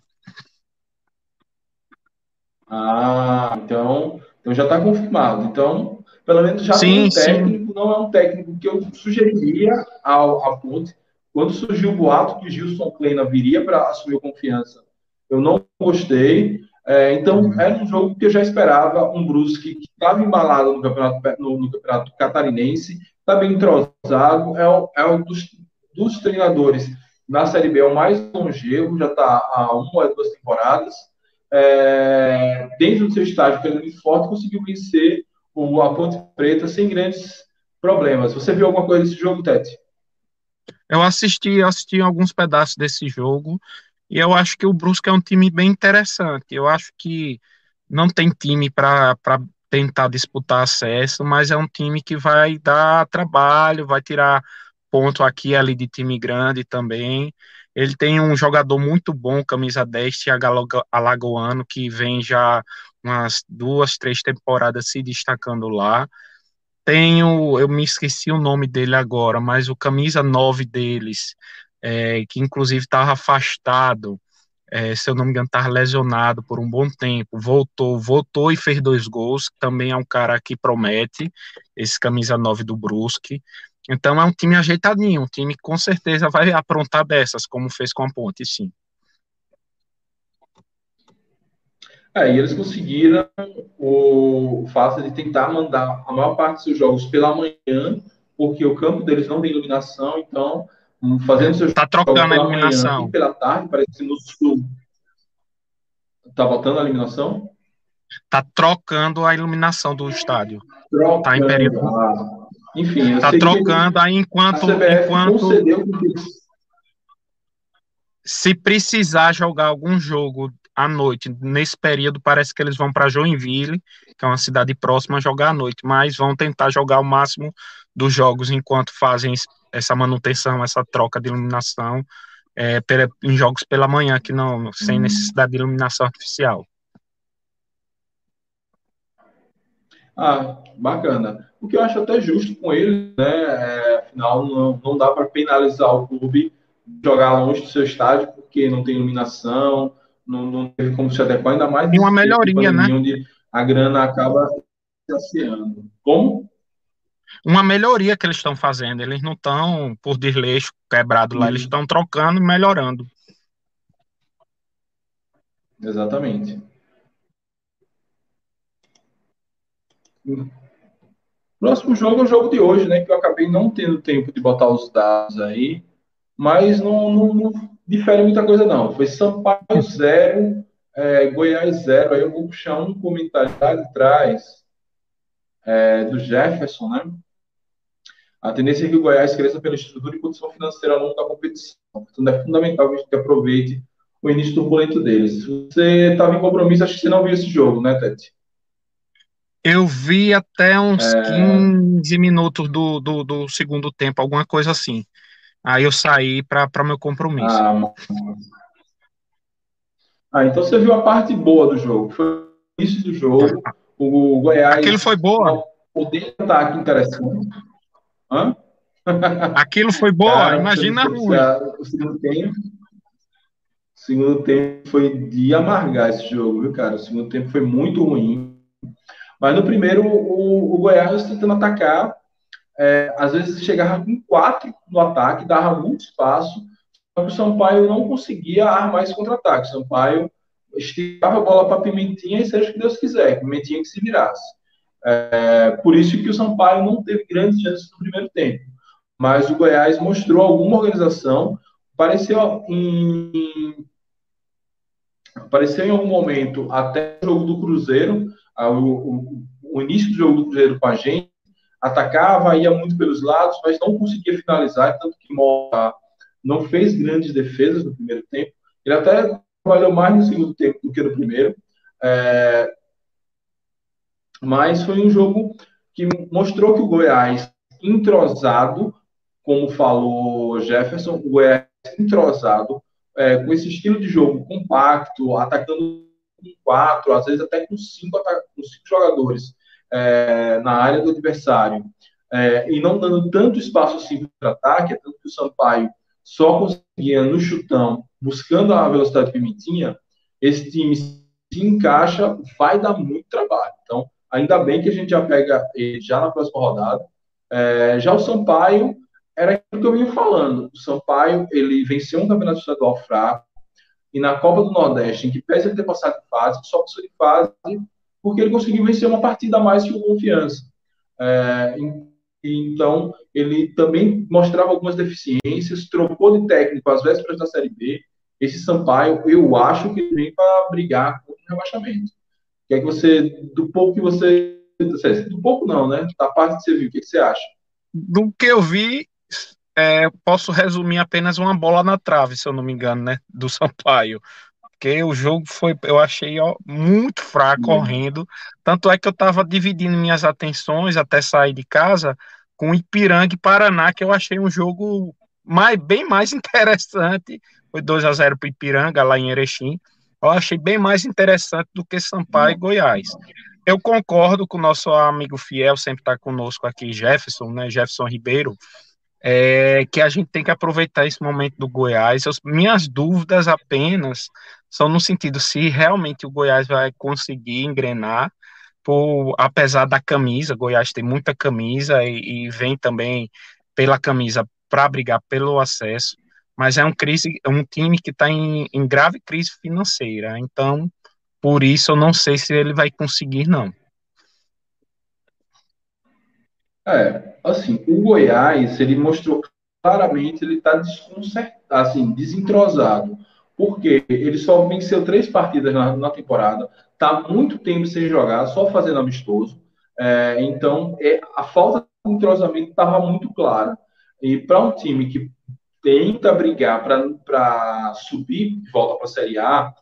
A: Ah, então, então já está confirmado. Então, pelo menos já sim, um técnico, sim. não é um técnico que eu sugeriria ao, a Ponte. Quando surgiu o boato que Gilson Kleina viria para assumir confiança, eu não gostei. É, então, uhum. era um jogo que eu já esperava, um Brusque que estava embalado no campeonato, no, no campeonato catarinense, está bem entrosado, é, o, é um dos, dos treinadores na Série B, é o mais longevo, já está há uma ou duas temporadas. É, dentro do seu estágio, pelo muito forte, conseguiu vencer o, a Ponte Preta sem grandes problemas. Você viu alguma coisa desse jogo, Tete?
C: Eu assisti, eu assisti alguns pedaços desse jogo e eu acho que o Brusque é um time bem interessante. Eu acho que não tem time para tentar disputar acesso, mas é um time que vai dar trabalho, vai tirar ponto aqui e ali de time grande também. Ele tem um jogador muito bom, camisa 10, Thiago Alagoano, que vem já umas duas, três temporadas se destacando lá. Tenho, eu me esqueci o nome dele agora, mas o camisa 9 deles, é, que inclusive estava afastado, é, se eu não me engano, estava lesionado por um bom tempo, voltou, voltou e fez dois gols, também é um cara que promete, esse camisa 9 do Brusque, então é um time ajeitadinho, um time que com certeza vai aprontar dessas, como fez com a Ponte, sim.
A: É, e eles conseguiram o fato de tentar mandar a maior parte dos seus jogos pela manhã, porque o campo deles não tem iluminação, então fazendo seus
C: tá trocando a iluminação manhã
A: pela tarde, parece que no sul tá voltando a iluminação.
C: Tá trocando a iluminação do estádio.
A: Trocando,
C: tá em período.
A: Ah, enfim,
C: tá trocando aí enquanto enquanto se precisar jogar algum jogo à noite, nesse período parece que eles vão para Joinville, que é uma cidade próxima, jogar à noite, mas vão tentar jogar o máximo dos jogos enquanto fazem essa manutenção, essa troca de iluminação é, em jogos pela manhã, que não, sem necessidade de iluminação artificial.
A: Ah, bacana. O que eu acho até justo com ele, né? É, afinal, não, não dá para penalizar o clube jogar longe do seu estádio porque não tem iluminação, não, não teve como se adequar, ainda mais.
C: Tem uma melhoria, né?
A: Onde a grana acaba se Como?
C: Uma melhoria que eles estão fazendo. Eles não estão por desleixo quebrado lá, eles uhum. estão trocando e melhorando.
A: Exatamente. Próximo jogo é o jogo de hoje, né? Que eu acabei não tendo tempo de botar os dados aí, mas não, não, não difere muita coisa, não. Foi Sampaio 0, é, Goiás 0. Aí eu vou puxar um comentário lá de trás é, do Jefferson, né? A tendência é que o Goiás cresça pela estrutura e condição financeira ao longo da competição. Portanto, é fundamental que a gente aproveite o início turbulento deles. Você estava em compromisso, acho que você não viu esse jogo, né, Tete?
C: Eu vi até uns é... 15 minutos do, do, do, segundo tempo, alguma coisa assim. Aí eu saí para meu compromisso.
A: Ah, ah, então você viu a parte boa do jogo. Foi o início do jogo. O Goiás.
C: Aquilo foi boa.
A: O ataque interessante. Hã?
C: Aquilo foi boa, imagina ruim.
A: O segundo tempo, o segundo tempo foi de amargar esse jogo, viu, cara? O segundo tempo foi muito ruim. Mas no primeiro, o, o Goiás tentando atacar, é, às vezes chegava com quatro no ataque, dava muito espaço, só que o Sampaio não conseguia armar esse contra-ataque. O Sampaio esticava a bola para Pimentinha e seja o que Deus quiser, Pimentinha que se virasse. É, por isso que o Sampaio não teve grandes chances no primeiro tempo. Mas o Goiás mostrou alguma organização. Pareceu em, apareceu em algum momento, até o jogo do Cruzeiro, o, o, o, início do jogo do Cruzeiro com a gente, atacava, ia muito pelos lados, mas não conseguia finalizar, tanto que Mota não fez grandes defesas no primeiro tempo. Ele até trabalhou mais no segundo tempo do que no primeiro. É, mas foi um jogo que mostrou que o Goiás entrosado, como falou Jefferson, o Goiás entrosado, é, com esse estilo de jogo compacto, atacando com quatro, às vezes até com cinco, com cinco jogadores é, na área do adversário, é, e não dando tanto espaço assim para ataque, é tanto que o Sampaio só conseguia no chutão, buscando a velocidade que Pimentinha, esse time se encaixa, vai dar muito trabalho. Ainda bem que a gente já pega ele já na próxima rodada. É, já o Sampaio, era aquilo que eu vinha falando. O Sampaio, ele venceu um campeonato estadual fraco, e na Copa do Nordeste, em que pese ele ter passado de fase, só passou de fase porque ele conseguiu vencer uma partida a mais que o Confiança. É, então, ele também mostrava algumas deficiências, trocou de técnico às vésperas da Série B. Esse Sampaio, eu acho que vem para brigar contra o rebaixamento. O que é que você, do pouco que você. Do pouco não, né? Da parte que você viu, o que, é que você acha?
C: Do que eu vi, é, posso resumir apenas uma bola na trave, se eu não me engano, né? Do Sampaio. Porque o jogo foi, eu achei ó, muito fraco uhum. correndo. Tanto é que eu estava dividindo minhas atenções até sair de casa com Ipiranga e Paraná, que eu achei um jogo mais, bem mais interessante. Foi 2 a 0 para Ipiranga, lá em Erechim. Eu achei bem mais interessante do que Sampaio e Goiás. Eu concordo com o nosso amigo fiel, sempre está conosco aqui, Jefferson, né? Jefferson Ribeiro é, que a gente tem que aproveitar esse momento do Goiás. As minhas dúvidas apenas são no sentido se realmente o Goiás vai conseguir engrenar, por, apesar da camisa, Goiás tem muita camisa e, e vem também pela camisa para brigar pelo acesso, mas é um, crise, um time que está em, em grave crise financeira, então por isso eu não sei se ele vai conseguir, não.
A: É, assim, o Goiás, ele mostrou claramente, ele está desconcertado, assim, desentrosado, porque ele só venceu três partidas na, na temporada, está muito tempo sem jogar, só fazendo amistoso, é, então é, a falta de entrosamento estava muito clara, e para um time que tenta brigar para subir, volta para a Série A,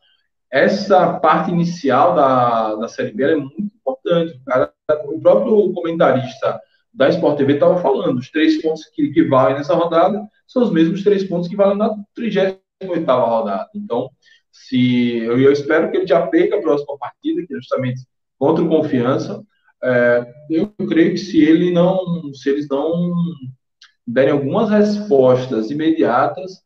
A: essa parte inicial da, da Série B é muito importante. O, cara, o próprio comentarista da Sport TV estava falando, os três pontos que, que valem nessa rodada são os mesmos três pontos que valem na 38 rodada. Então, se eu, eu, espero que ele já perca a próxima partida, que é justamente contra o Confiança. É, eu creio que se ele não, se eles não derem algumas respostas imediatas,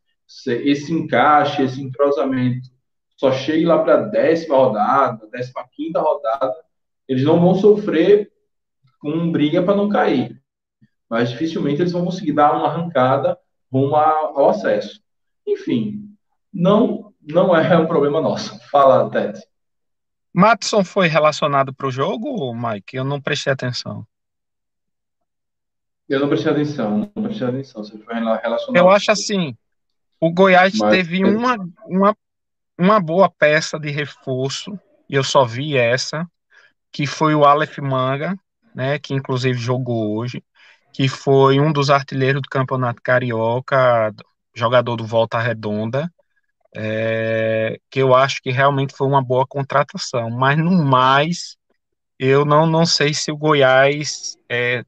A: esse encaixe, esse entrosamento só chegue lá para a décima rodada, décima quinta rodada, eles não vão sofrer com briga para não cair. Mas dificilmente eles vão conseguir dar uma arrancada rumo ao acesso. Enfim, não, não é um problema nosso. Fala, Ted.
C: Matson foi relacionado para o jogo, Mike? Eu não prestei atenção.
A: Eu não prestei atenção, não prestei atenção. Você foi relacionado.
C: Eu acho assim, o Goiás Mas... teve uma, uma, uma boa peça de reforço, e eu só vi essa, que foi o Aleph Manga, né, que inclusive jogou hoje, que foi um dos artilheiros do Campeonato Carioca, jogador do Volta Redonda, é, que eu acho que realmente foi uma boa contratação, mas no mais, eu não, não sei se o Goiás é,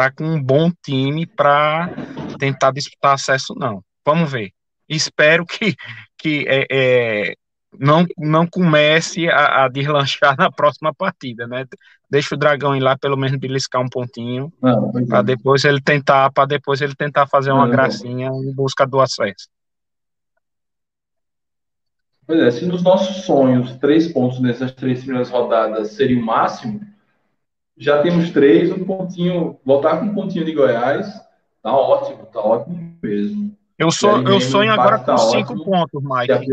C: tá com um bom time para tentar disputar acesso, não. Vamos ver. Espero que, que é, é, não, não comece a, a, deslanchar na próxima partida, né? Deixa o Dragão ir lá pelo menos beliscar um pontinho para é. depois ele tentar para depois ele tentar fazer uma não, gracinha em busca do acesso.
A: Pois é, se nos nossos sonhos três pontos nessas três primeiras rodadas seria o máximo, já temos três, um pontinho, voltar com um pontinho de Goiás, tá ótimo, tá ótimo mesmo.
C: Eu, sou, eu sonho agora com tá cinco ótimo, pontos, Mike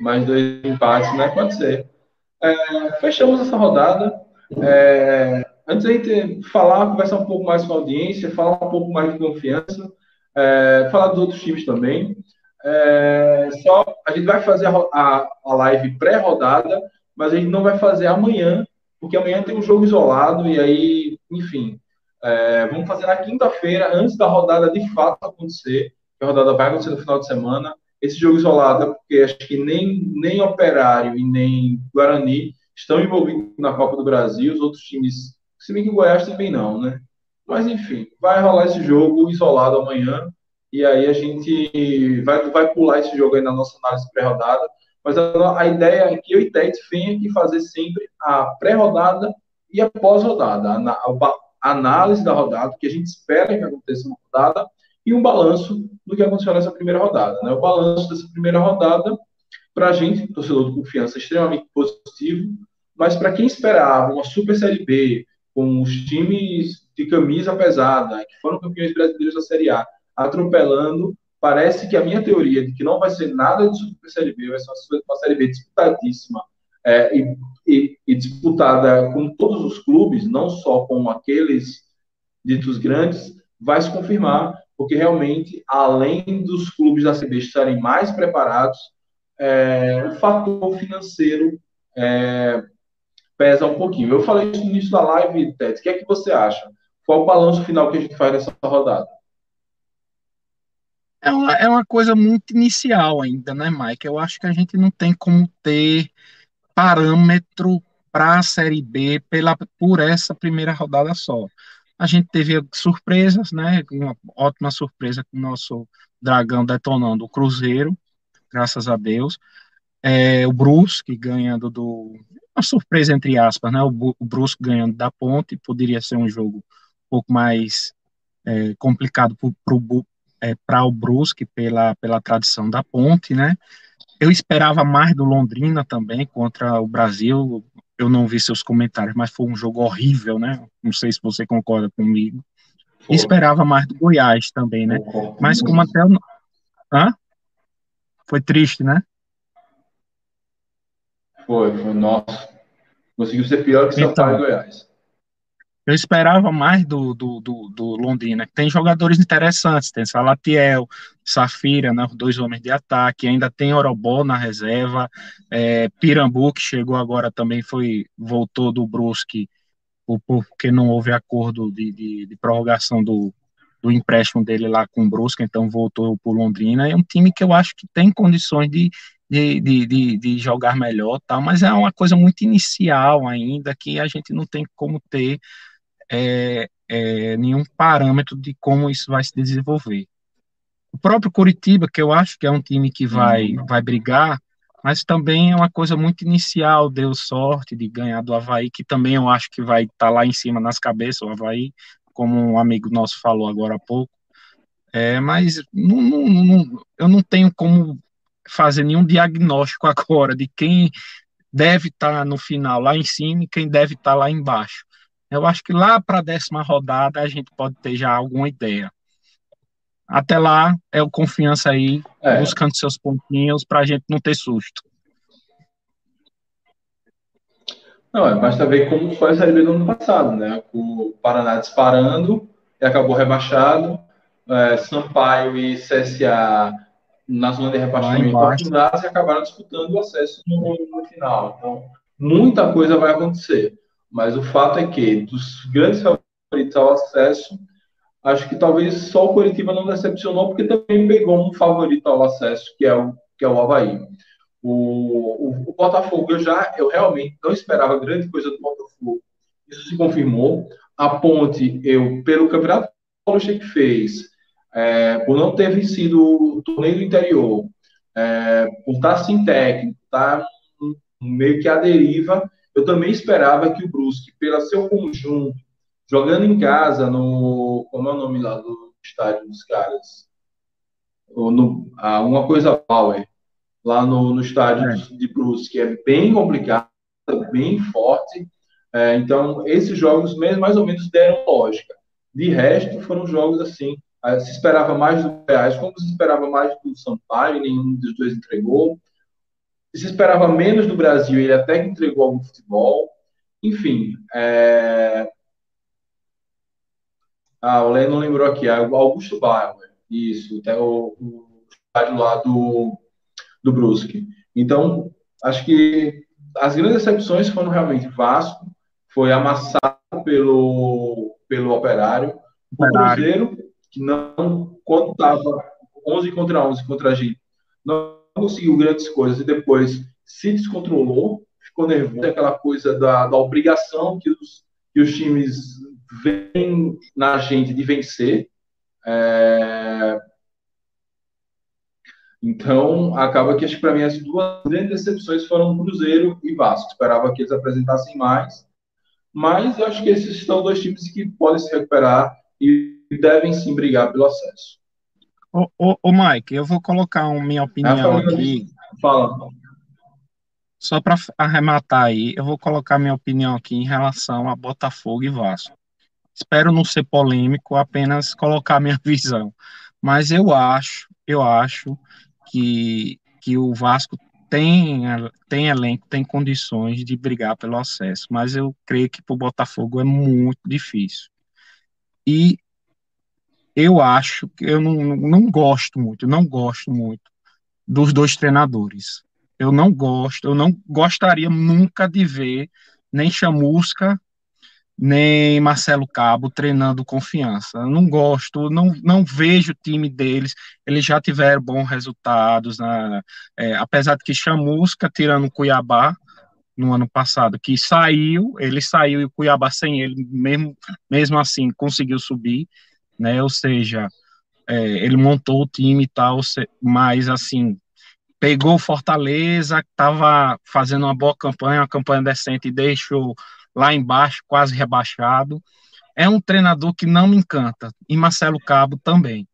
A: mais dois empates, não é acontecer. É, fechamos essa rodada. É, antes de gente falar, conversar um pouco mais com a audiência, falar um pouco mais de confiança, é, falar dos outros times também. É, só a gente vai fazer a, a, a live pré-rodada, mas a gente não vai fazer amanhã, porque amanhã tem um jogo isolado e aí, enfim, é, vamos fazer na quinta-feira, antes da rodada de fato acontecer, que a rodada vai acontecer no final de semana esse jogo isolado é porque acho que nem, nem Operário e nem Guarani estão envolvidos na Copa do Brasil, os outros times, se bem que o Goiás também não, né? Mas enfim, vai rolar esse jogo isolado amanhã. e aí a gente vai, vai pular esse jogo aí na nossa análise pré-rodada, mas a, a, ideia é que eu e Tete venha aqui fazer sempre a pré-rodada e a pós-rodada, a, análise da rodada, que a gente espera que aconteça na rodada, e um balanço do que aconteceu nessa primeira rodada. Né? O balanço dessa primeira rodada, para a gente, torcedor de confiança, é extremamente positivo, mas para quem esperava uma Super Série B, com os times de camisa pesada, que foram campeões brasileiros da Série A, atropelando, parece que a minha teoria de que não vai ser nada de Super Série B, vai ser uma Série B disputadíssima é, e, e, e, disputada com todos os clubes, não só com aqueles ditos grandes, vai se confirmar, porque realmente, além dos clubes da CB estarem mais preparados, é, o fator financeiro é, pesa um pouquinho. Eu falei isso no início da live, Tete. O que é que você acha? Qual o balanço final que a gente faz nessa rodada?
C: É uma, é uma coisa muito inicial ainda, né, Mike? Eu acho que a gente não tem como ter parâmetro para a Série B pela, por essa primeira rodada só. A gente teve surpresas, né? Uma ótima surpresa com o nosso Dragão detonando o Cruzeiro, graças a Deus. É, o Brusque ganhando do. Uma surpresa, entre aspas, né? O, o Brusque ganhando da Ponte, poderia ser um jogo um pouco mais é, complicado para é, o Brusque pela, pela tradição da Ponte, né? Eu esperava mais do Londrina também contra o Brasil. Eu não vi seus comentários, mas foi um jogo horrível, né? Não sei se você concorda comigo. Esperava mais do Goiás também, né? Mas como até. Hã? Foi triste, né?
A: Foi, foi, nossa. Conseguiu ser pior que São então, Paulo e Goiás.
C: Eu esperava mais do, do, do, do, Londrina. Tem jogadores interessantes, tem Salatiel, Safira, né, dois homens de ataque, ainda tem Orobó na reserva, é, Pirambu, que chegou agora também, foi voltou do Brusque, porque não houve acordo de, de, de prorrogação do, do empréstimo dele lá com o Brusque, então voltou para Londrina. É um time que eu acho que tem condições de, de, de, de, jogar melhor, tal, mas é uma coisa muito inicial ainda, que a gente não tem como ter é, é, nenhum parâmetro de como isso vai se desenvolver. O próprio Curitiba, que eu acho que é um time que vai, uhum. vai brigar, mas também é uma coisa muito inicial, deu sorte de ganhar do Havaí, que também eu acho que vai estar tá lá em cima nas cabeças, o Havaí, como um amigo nosso falou agora há pouco. É, mas não, não, não, eu não tenho como fazer nenhum diagnóstico agora de quem deve estar tá no final lá em cima e quem deve estar tá lá embaixo. Eu acho que lá para a décima rodada a gente pode ter já alguma ideia. Até lá é o confiança aí, é. buscando seus pontinhos para a gente não ter susto.
A: Não, é, basta ver como foi a Série B do ano passado, né? O Paraná disparando e acabou rebaixado. É, Sampaio e CSA na zona de rebaixamento e acabaram disputando o acesso no, no, final. Então, muita coisa vai acontecer. Mas o fato é que, dos grandes favoritos ao acesso, acho que talvez só o Curitiba não decepcionou, porque também pegou um favorito ao acesso, que é o, que é o Havaí. O, o, o Botafogo, eu já, eu realmente não esperava grande coisa do Botafogo. Isso se confirmou. A Ponte, eu, pelo campeonato que fez, é, por não ter vencido o torneio do interior, é, por estar sem técnico, estar meio que à deriva, eu também esperava que o Brusque, pelo seu conjunto, jogando em casa no. Como é o nome lá do estádio dos caras? No, ah, uma coisa Power, lá no, no estádio é. de Brusque, é bem complicado, bem forte. É, então, esses jogos mais ou menos deram lógica. De resto, foram jogos assim se esperava mais do Goiás, como se esperava mais do Sampaio, nenhum dos dois entregou. Se esperava menos do Brasil, ele até que entregou algum futebol. Enfim, é... Ah, o Leno lembrou aqui, é o Augusto Bauer, isso, até o, o estádio lá do, do Brusque. Então, acho que as grandes decepções foram realmente Vasco, foi amassado pelo, pelo Operário, o Cruzeiro que não, quando estava 11 contra 11 contra a gente, não conseguiu grandes coisas e depois se descontrolou, ficou nervoso, aquela coisa da, da obrigação que os, que os times veem na gente de vencer. É, Então, acaba que acho que para mim as duas grandes decepções foram Cruzeiro e Vasco. Esperava que eles apresentassem mais, mas eu acho que esses são dois times que podem se recuperar e devem sim brigar pelo acesso.
C: Ô, ô, ô Mike, eu vou colocar a minha opinião aqui.
A: Fala.
C: Só para arrematar aí, eu vou colocar minha opinião aqui em relação a Botafogo e Vasco. Espero não ser polêmico, apenas colocar minha visão. Mas eu acho, eu acho que, que o Vasco tem, tem elenco, tem condições de brigar pelo acesso, mas eu creio que para o Botafogo é muito difícil. E eu acho que eu não, não gosto muito, não gosto muito dos dois treinadores. Eu não gosto, eu não gostaria nunca de ver nem Chamusca nem Marcelo Cabo treinando confiança. Eu não gosto, não, não vejo o time deles. Eles já tiveram bons resultados, né? é, apesar de que Chamusca, tirando o Cuiabá no ano passado, que saiu, ele saiu e o Cuiabá sem ele, mesmo, mesmo assim, conseguiu subir, né? Ou seja, é, ele montou o time e tal, mas assim, pegou Fortaleza, estava fazendo uma boa campanha, uma campanha decente e deixou lá embaixo, quase rebaixado. É um treinador que não me encanta, e Marcelo Cabo também.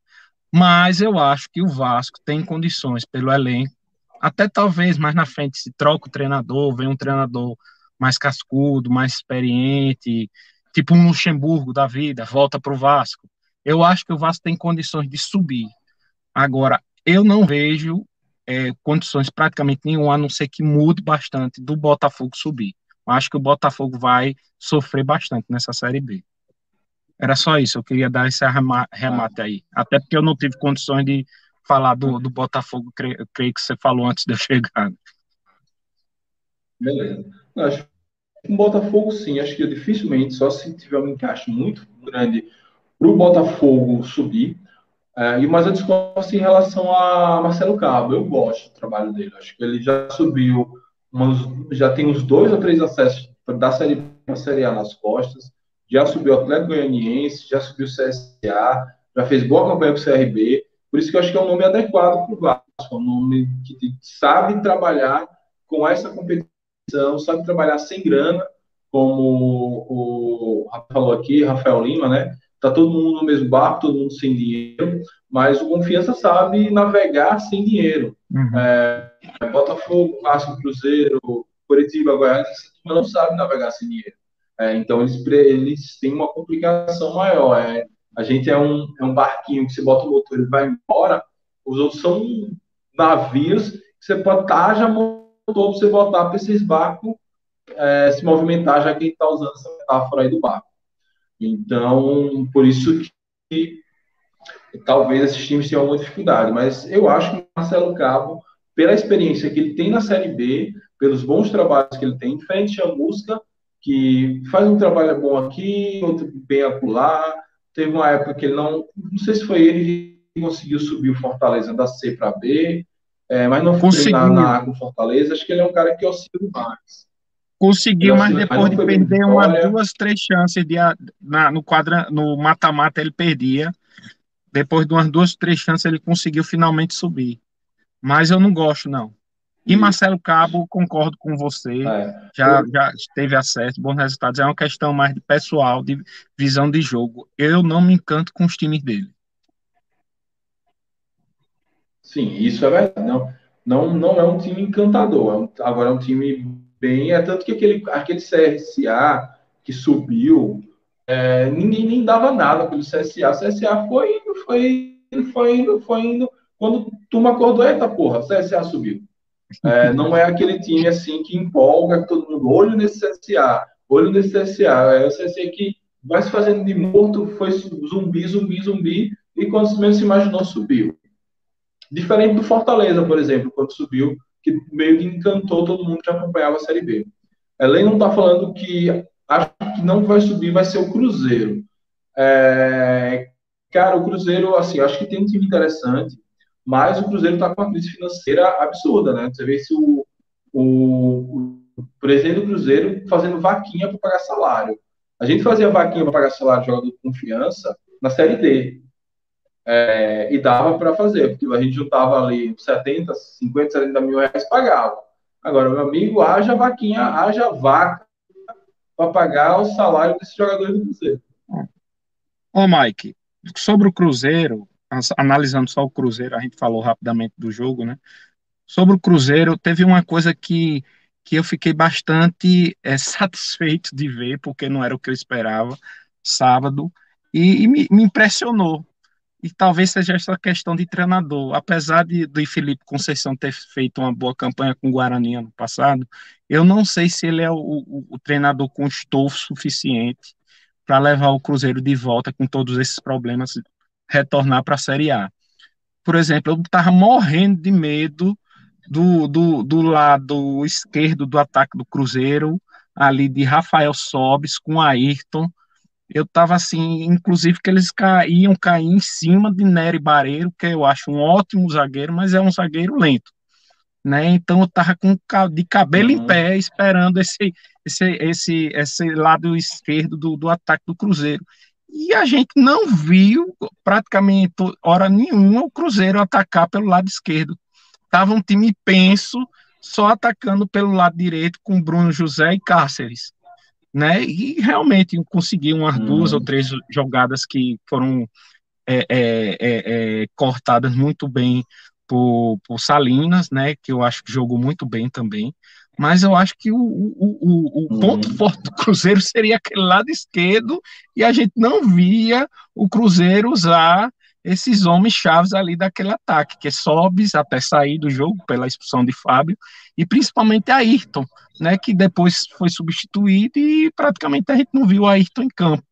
C: Mas eu acho que o Vasco tem condições pelo elenco, até talvez mais na frente se troca o treinador, vem um treinador mais cascudo, mais experiente, tipo um Luxemburgo da vida, volta para o Vasco. Eu acho que o Vasco tem condições de subir. Agora, eu não vejo é, condições praticamente nenhuma, a não ser que mude bastante do Botafogo subir acho que o Botafogo vai sofrer bastante nessa Série B. Era só isso, eu queria dar esse remate aí. Até porque eu não tive condições de falar do, do Botafogo, creio, creio que você falou antes de eu chegar.
A: Beleza. acho que o Botafogo, sim, acho que dificilmente, só se tiver um encaixe muito grande para o Botafogo subir. É, mas eu discordo em relação a Marcelo Cabo. Eu gosto do trabalho dele. Acho que ele já subiu já tem uns dois ou três acessos da Série para a Série A nas costas, já subiu o Atlético Goianiense, já subiu o CSA, já fez boa campanha com o CRB, por isso que eu acho que é um nome adequado para o Vasco, é um nome que sabe trabalhar com essa competição, sabe trabalhar sem grana, como o Rafael falou aqui, Rafael Lima, né? Tá todo mundo no mesmo barco, todo mundo sem dinheiro, mas o Confiança sabe navegar sem dinheiro. Uhum. É, Botafogo, Vasco, Cruzeiro, Curitiba, Goiás, não sabe navegar sem dinheiro. É, então eles, eles têm uma complicação maior. É, a gente é um, é um barquinho que você bota o motor e vai embora, os outros são navios que você pode estar já motor para você botar para esses barcos é, se movimentar, já que a gente está usando essa metáfora aí do barco. Então, por isso que talvez esses times tenham alguma dificuldade, mas eu acho que o Marcelo Cabo, pela experiência que ele tem na Série B, pelos bons trabalhos que ele tem, diferente a música, que faz um trabalho bom aqui, outro bem acolá, teve uma época que ele não, não sei se foi ele que conseguiu subir o Fortaleza da C para B, é, mas não foi na, na com Fortaleza, acho que ele é um cara que oscila mais.
C: Conseguiu, mas depois de perder uma, duas, três chances de, na, no quadra, no mata-mata ele perdia. Depois de umas duas, três chances ele conseguiu finalmente subir. Mas eu não gosto, não. E Marcelo Cabo, concordo com você, é. já, já teve acesso, bons resultados. É uma questão mais de pessoal, de visão de jogo. Eu não me encanto com os times dele.
A: Sim, isso é verdade. Não, não, não é um time encantador. É um, agora é um time bem. É tanto que aquele, aquele CSA que subiu, é, ninguém nem dava nada pelo CSA. O CSA foi indo, foi indo, foi indo, foi indo. Quando tu acordou, eita porra, o CSA subiu. É, não é aquele time assim que empolga todo mundo, olho nesse CSA, olho nesse CSA. É o CSA que vai se fazendo de morto, foi zumbi, zumbi, zumbi, e quando menos se imaginou, subiu. Diferente do Fortaleza, por exemplo, quando subiu, que meio que encantou todo mundo que acompanhava a Série B. Ela não está falando que acho que não vai subir, vai ser o Cruzeiro. É, cara, o Cruzeiro, assim, acho que tem um time interessante, mas o Cruzeiro está com uma crise financeira absurda, né? Você vê se o, o, o presidente do Cruzeiro fazendo vaquinha para pagar salário. A gente fazia vaquinha para pagar salário de jogador de confiança na Série D. É, e dava para fazer, porque a gente juntava ali 70, 50, 70 mil reais pagava. Agora, meu amigo, haja vaquinha, haja vaca para pagar o salário desses jogadores do Cruzeiro.
C: Ô, Mike, sobre o Cruzeiro, analisando só o Cruzeiro, a gente falou rapidamente do jogo, né? Sobre o Cruzeiro, teve uma coisa que, que eu fiquei bastante é, satisfeito de ver, porque não era o que eu esperava, sábado, e, e me, me, impressionou. E talvez seja essa questão de treinador. Apesar de, de Felipe Conceição ter feito uma boa campanha com o Guarani ano passado, eu não sei se ele é o, o, o treinador com estofo suficiente para levar o Cruzeiro de volta com todos esses problemas, retornar para a Série A. Por exemplo, eu estava morrendo de medo do, do, do lado esquerdo do ataque do Cruzeiro, ali de Rafael Sobes com Ayrton. Eu estava assim, inclusive que eles iam cair em cima de Nery Bareiro, que eu acho um ótimo zagueiro, mas é um zagueiro lento. Né? Então eu estava com de cabelo uhum. em pé esperando esse, esse, esse, esse lado esquerdo do, do ataque do Cruzeiro. E a gente não viu praticamente hora nenhuma o Cruzeiro atacar pelo lado esquerdo. Tava um time penso, só atacando pelo lado direito com Bruno José e Cáceres. Né? E realmente conseguiu umas hum. duas ou três jogadas que foram é, é, é, é, cortadas muito bem por, por Salinas, né? Que eu acho que jogou muito bem também. Mas eu acho que o, o, o, o ponto uhum. forte do Cruzeiro seria aquele lado esquerdo, e a gente não via o Cruzeiro usar esses homens chaves ali daquele ataque, que é Sobis até sair do jogo pela expulsão de Fábio, e principalmente Ayrton, né, que depois foi substituído e praticamente a gente não viu Ayrton em campo.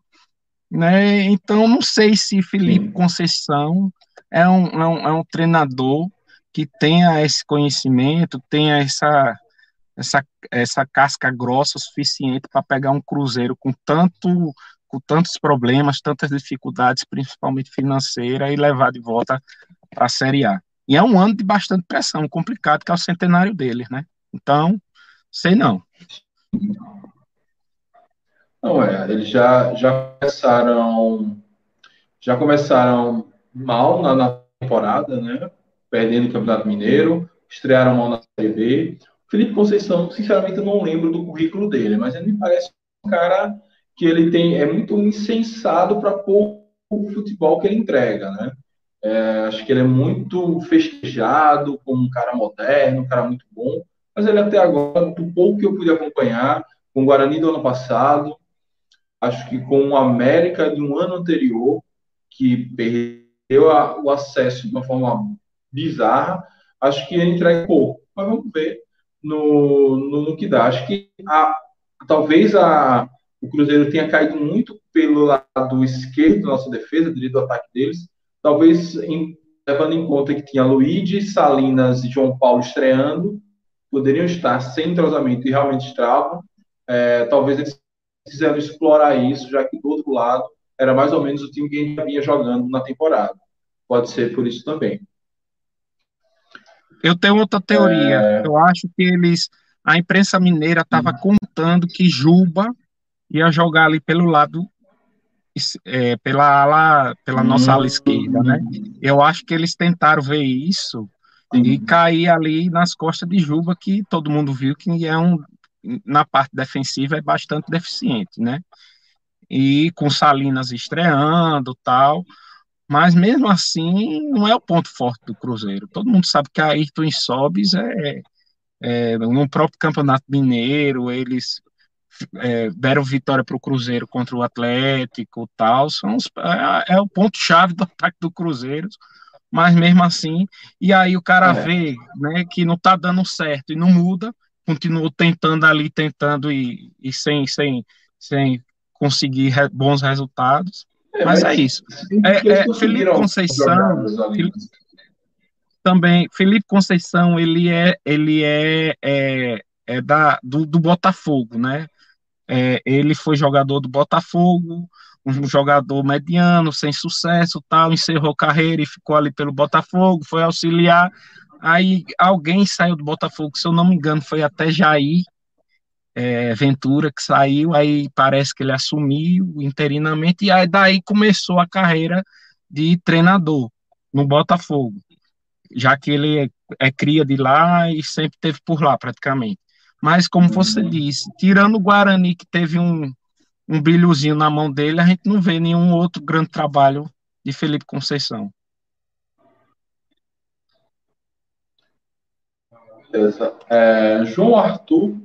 C: Né? Então, não sei se Felipe Conceição é um, é um, é um treinador que tenha esse conhecimento, tenha essa, essa, essa casca grossa suficiente para pegar um Cruzeiro com tanto com tantos problemas, tantas dificuldades, principalmente financeira, e levar de volta para a Série A. E é um ano de bastante pressão, complicado, que é o centenário deles, né? Então, sei não.
A: Não é, eles já, já começaram já começaram mal na, na temporada, né? Perdendo o Campeonato Mineiro, estrearam mal na Série B. Felipe Conceição, sinceramente, eu não lembro do currículo dele, mas ele me parece um cara que ele tem é muito insensado para pouco futebol que ele entrega, né? É, acho que ele é muito festejado como um cara moderno, um cara muito bom, mas ele até agora, do pouco que eu pude acompanhar, com o Guarani do ano passado, acho que com o América de um ano anterior, que perdeu a, o acesso de uma forma bizarra, acho que ele entrega pouco. Mas vamos ver no, no, no que dá. Acho que a, talvez a, o Cruzeiro tenha caído muito pelo lado esquerdo da nossa defesa, devido ao ataque deles. Talvez em, levando em conta que tinha Luigi, Salinas e João Paulo estreando, poderiam estar sem entrosamento e realmente estavam. É, talvez eles quiseram explorar isso, já que do outro lado era mais ou menos o time que a gente vinha jogando na temporada. Pode ser por isso também.
C: Eu tenho outra teoria. É... Eu acho que eles, a imprensa mineira estava hum. contando que Juba ia jogar ali pelo lado é, pela ala, pela nossa ala esquerda, né? Eu acho que eles tentaram ver isso e cair ali nas costas de Juba, que todo mundo viu que é um na parte defensiva é bastante deficiente, né? E com Salinas estreando, tal, mas mesmo assim não é o ponto forte do Cruzeiro. Todo mundo sabe que a Ayrton Sobis é, é no próprio Campeonato Mineiro, eles é, deram vitória para o Cruzeiro contra o Atlético tal, são os, é, é, o ponto-chave do ataque do Cruzeiro, mas mesmo assim, e aí o cara é. vê né, que não está dando certo e não muda, continua tentando ali, tentando e, e sem, sem, sem conseguir re, bons resultados, é, mas, é isso. É, é Felipe Conceição, Felipe, também, Felipe Conceição, ele é, ele é, é, é da, do, do Botafogo, né? É, ele foi jogador do Botafogo, um jogador mediano, sem sucesso, tal, encerrou carreira e ficou ali pelo Botafogo, foi auxiliar. Aí alguém saiu do Botafogo, se eu não me engano, foi até Jair é, Ventura que saiu, aí parece que ele assumiu interinamente, e aí daí começou a carreira de treinador no Botafogo, já que ele é, é cria de lá e sempre teve por lá praticamente. Mas como você uhum. disse, tirando o Guarani que teve um, um brilhozinho na mão dele, a gente não vê nenhum outro grande trabalho de Felipe Conceição.
A: Beleza. É, João Arthur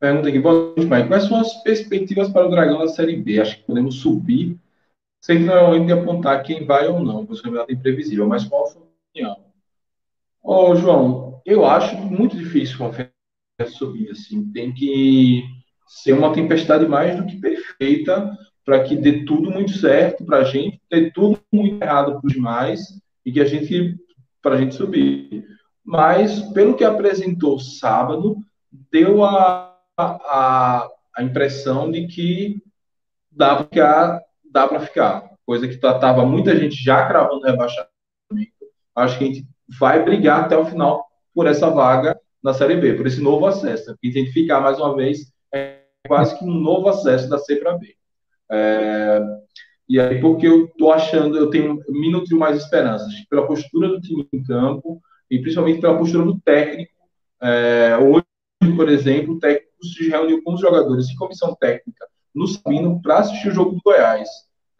A: pergunta aqui, boa noite, Mike. Quais são as perspectivas para o Dragão na Série B? Acho que podemos subir, sem que não é momento de apontar quem vai ou não, pois o campeonato é imprevisível, mas qual a sua opinião? Ô, João, eu acho muito difícil confiar subir, assim, tem que ser uma tempestade mais do que perfeita para que dê tudo muito certo para a gente, dê tudo muito errado para os demais e que a gente, para a gente subir. Mas pelo que apresentou sábado, deu a, a, a impressão de que dá para ficar, dá para ficar, coisa que tratava muita gente já cravando rebaixamento. Acho que a gente vai brigar até o final por essa vaga na Série B, por esse novo acesso. Porque tem que ficar mais uma vez é quase que um novo acesso da C para B. É, e aí, porque eu tô achando, eu tenho me nutriu mais esperanças pela postura do time em campo, e principalmente pela postura do técnico. É, hoje, por exemplo, o técnico se reuniu com os jogadores de comissão técnica no Sabino para assistir o jogo do Goiás,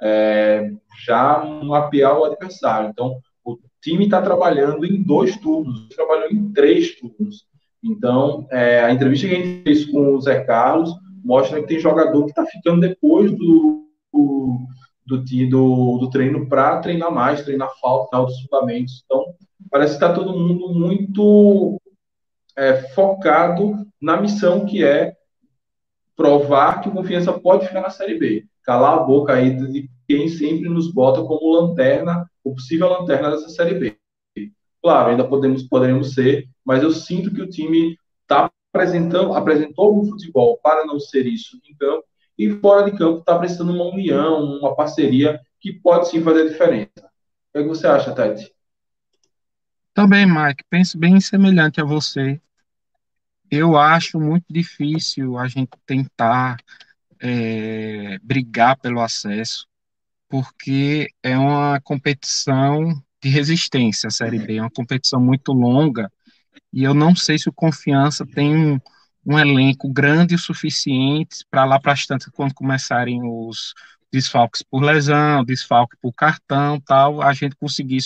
A: é, já mapear o adversário. Então, o time está trabalhando em dois turnos, trabalhou em três turnos. Então, é, a entrevista que a gente fez com o Zé Carlos mostra que tem jogador que está ficando depois do, do, do, do, treino para treinar mais, treinar falta, outros fundamentos. Então, parece que está todo mundo muito é, focado na missão que é provar que o Confiança pode ficar na Série B. Calar a boca aí de quem sempre nos bota como lanterna, o possível lanterna dessa Série B. Claro, ainda podemos, poderemos ser, mas eu sinto que o time está apresentando, apresentou um futebol para não ser isso em campo, e fora de campo está prestando uma união, uma parceria que pode sim fazer diferença. O que é você acha, Tati?
C: Também, Mike, penso bem semelhante a você. Eu acho muito difícil a gente tentar é, brigar pelo acesso, porque é uma competição de resistência, a Série B, é uma competição muito longa, e eu não sei se o Confiança tem um, um elenco grande o suficiente para lá para as tantas, quando começarem os desfalques por lesão, desfalque por cartão, tal, a gente conseguir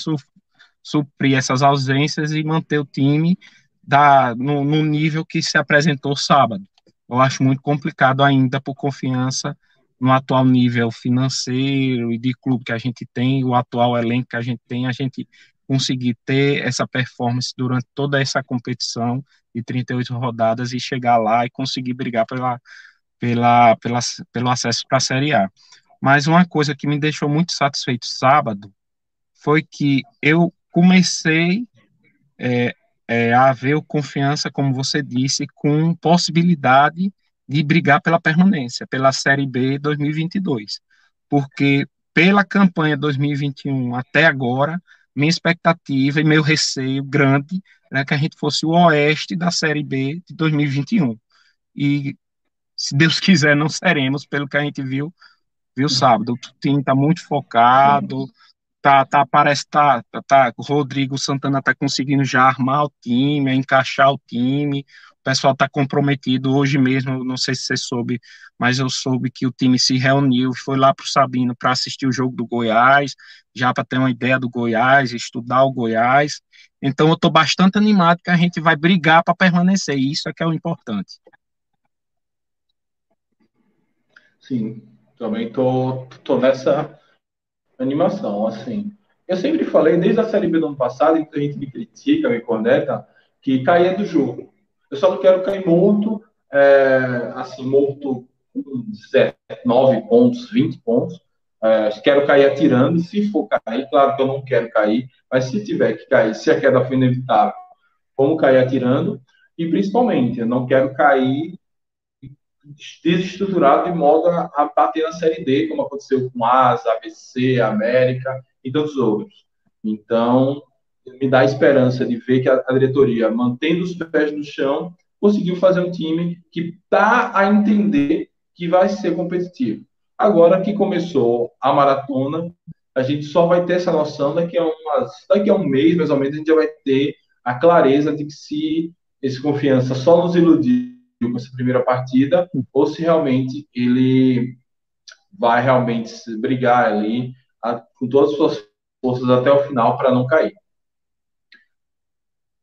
C: suprir essas ausências e manter o time da, no, no nível que se apresentou sábado. Eu acho muito complicado ainda por confiança no atual nível financeiro e de clube que a gente tem, o atual elenco que a gente tem, a gente conseguir ter essa performance durante toda essa competição de 38 rodadas e chegar lá e conseguir brigar pela, pela, pela, pelo acesso para a Série A. Mas uma coisa que me deixou muito satisfeito sábado foi que eu comecei é, é, a ver o confiança, como você disse, com possibilidade de brigar pela permanência, pela Série B 2022. Porque pela campanha 2021 até agora, minha expectativa e meu receio grande era que a gente fosse o oeste da Série B de 2021. E, se Deus quiser, não seremos, pelo que a gente viu, viu sábado. O time está muito focado, tá, tá, parece que tá, tá, tá, o Rodrigo Santana tá conseguindo já armar o time, encaixar o time, o pessoal tá comprometido hoje mesmo, não sei se você soube, mas eu soube que o time se reuniu, foi lá pro Sabino para assistir o jogo do Goiás, já para ter uma ideia do Goiás, estudar o Goiás, então eu tô bastante animado que a gente vai brigar para permanecer, isso é que é o importante.
A: Sim, também tô, tô nessa animação, assim. Eu sempre falei, desde a Série B do ano passado, que a gente me critica, me corneta, que caía do jogo. Eu só não quero cair morto, é, assim, morto com 9 pontos, 20 pontos. É, quero cair atirando, se for cair, claro que eu não quero cair, mas se tiver que cair, se a queda for inevitável, vamos cair atirando. E principalmente, eu não quero cair desestruturado de modo a, bater na Série D, como aconteceu com Asa, ABC, América e tantos outros. Então, me dá esperança de ver que a, a diretoria, mantendo os pés no chão, conseguiu fazer um time que está a entender que vai ser competitivo. Agora que começou a maratona, a gente só vai ter essa noção daqui a, umas, daqui a um mês, mais ou menos, a gente já vai ter a clareza de que se esse confiança só nos iludiu com essa primeira partida, ou se realmente ele vai realmente brigar ali a, com todas as suas forças até o final para não cair.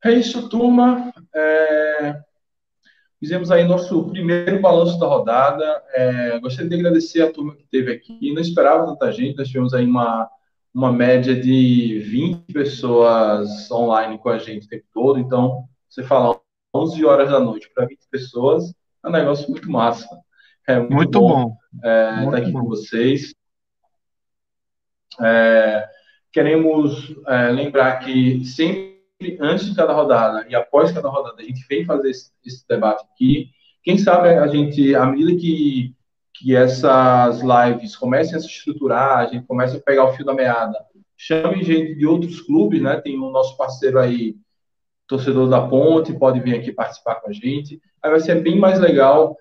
A: É isso, turma. É... Fizemos aí nosso primeiro balanço da rodada. É... Gostaria de agradecer a turma que esteve aqui. Não esperava tanta gente, nós tivemos aí uma, uma média de 20 pessoas online com a gente o tempo todo. Então, você fala 11 horas da noite para 20 pessoas, é um negócio muito massa. É muito, muito bom, bom. É, estar aqui bom. com vocês. É, queremos é, lembrar que sempre antes de cada rodada e após cada rodada a gente vem fazer esse, esse debate aqui. Quem sabe a gente, à medida que, que essas lives comecem a se estruturar, a gente começa a pegar o fio da meada, chame gente de outros clubes, né? Tem o nosso parceiro aí, torcedor da Ponte, pode vir aqui participar com a gente. Aí vai ser bem mais legal.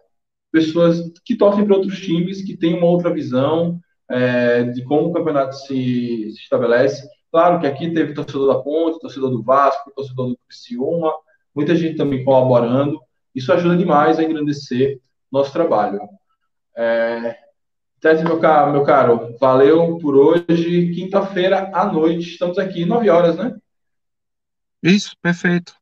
A: Pessoas que torcem para outros times, que têm uma outra visão é, de como o campeonato se, se, estabelece. Claro que aqui teve torcedor da Ponte, torcedor do Vasco, torcedor do Criciúma, muita gente também colaborando. Isso ajuda demais a engrandecer nosso trabalho. É, Tete, meu caro, meu caro, valeu por hoje. Quinta-feira à noite, estamos aqui, nove horas, né?
C: Isso, perfeito.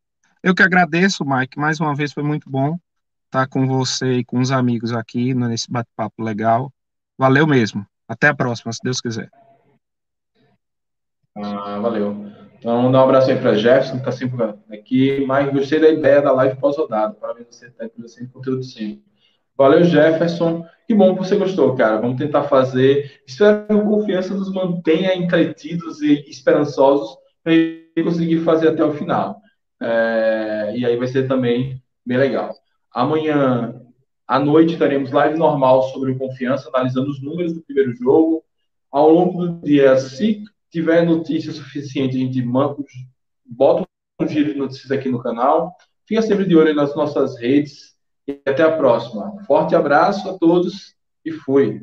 C: Eu que agradeço, Mike. Mais uma vez foi muito bom estar com você e com os amigos aqui nesse bate-papo legal. Valeu mesmo. Até a próxima, se Deus quiser.
A: Ah, valeu. Então, dá um abraço aí para Jefferson, que está sempre aqui. Mas gostei da ideia da live pós-rodada. Parabéns você estar tá sempre conteúdo sempre. Valeu, Jefferson. Que bom que você gostou, cara. Vamos tentar fazer. Espero que a confiança nos mantenha entretidos e esperançosos para conseguir fazer até o final. É, e aí vai ser também bem legal. Amanhã à noite teremos live normal sobre confiança, analisando os números do primeiro jogo. Ao longo do dia, se tiver notícia suficiente, a gente manda, bota um giro de notícias aqui no canal. Fica sempre de olho nas nossas redes. E até a próxima. Forte abraço a todos e fui.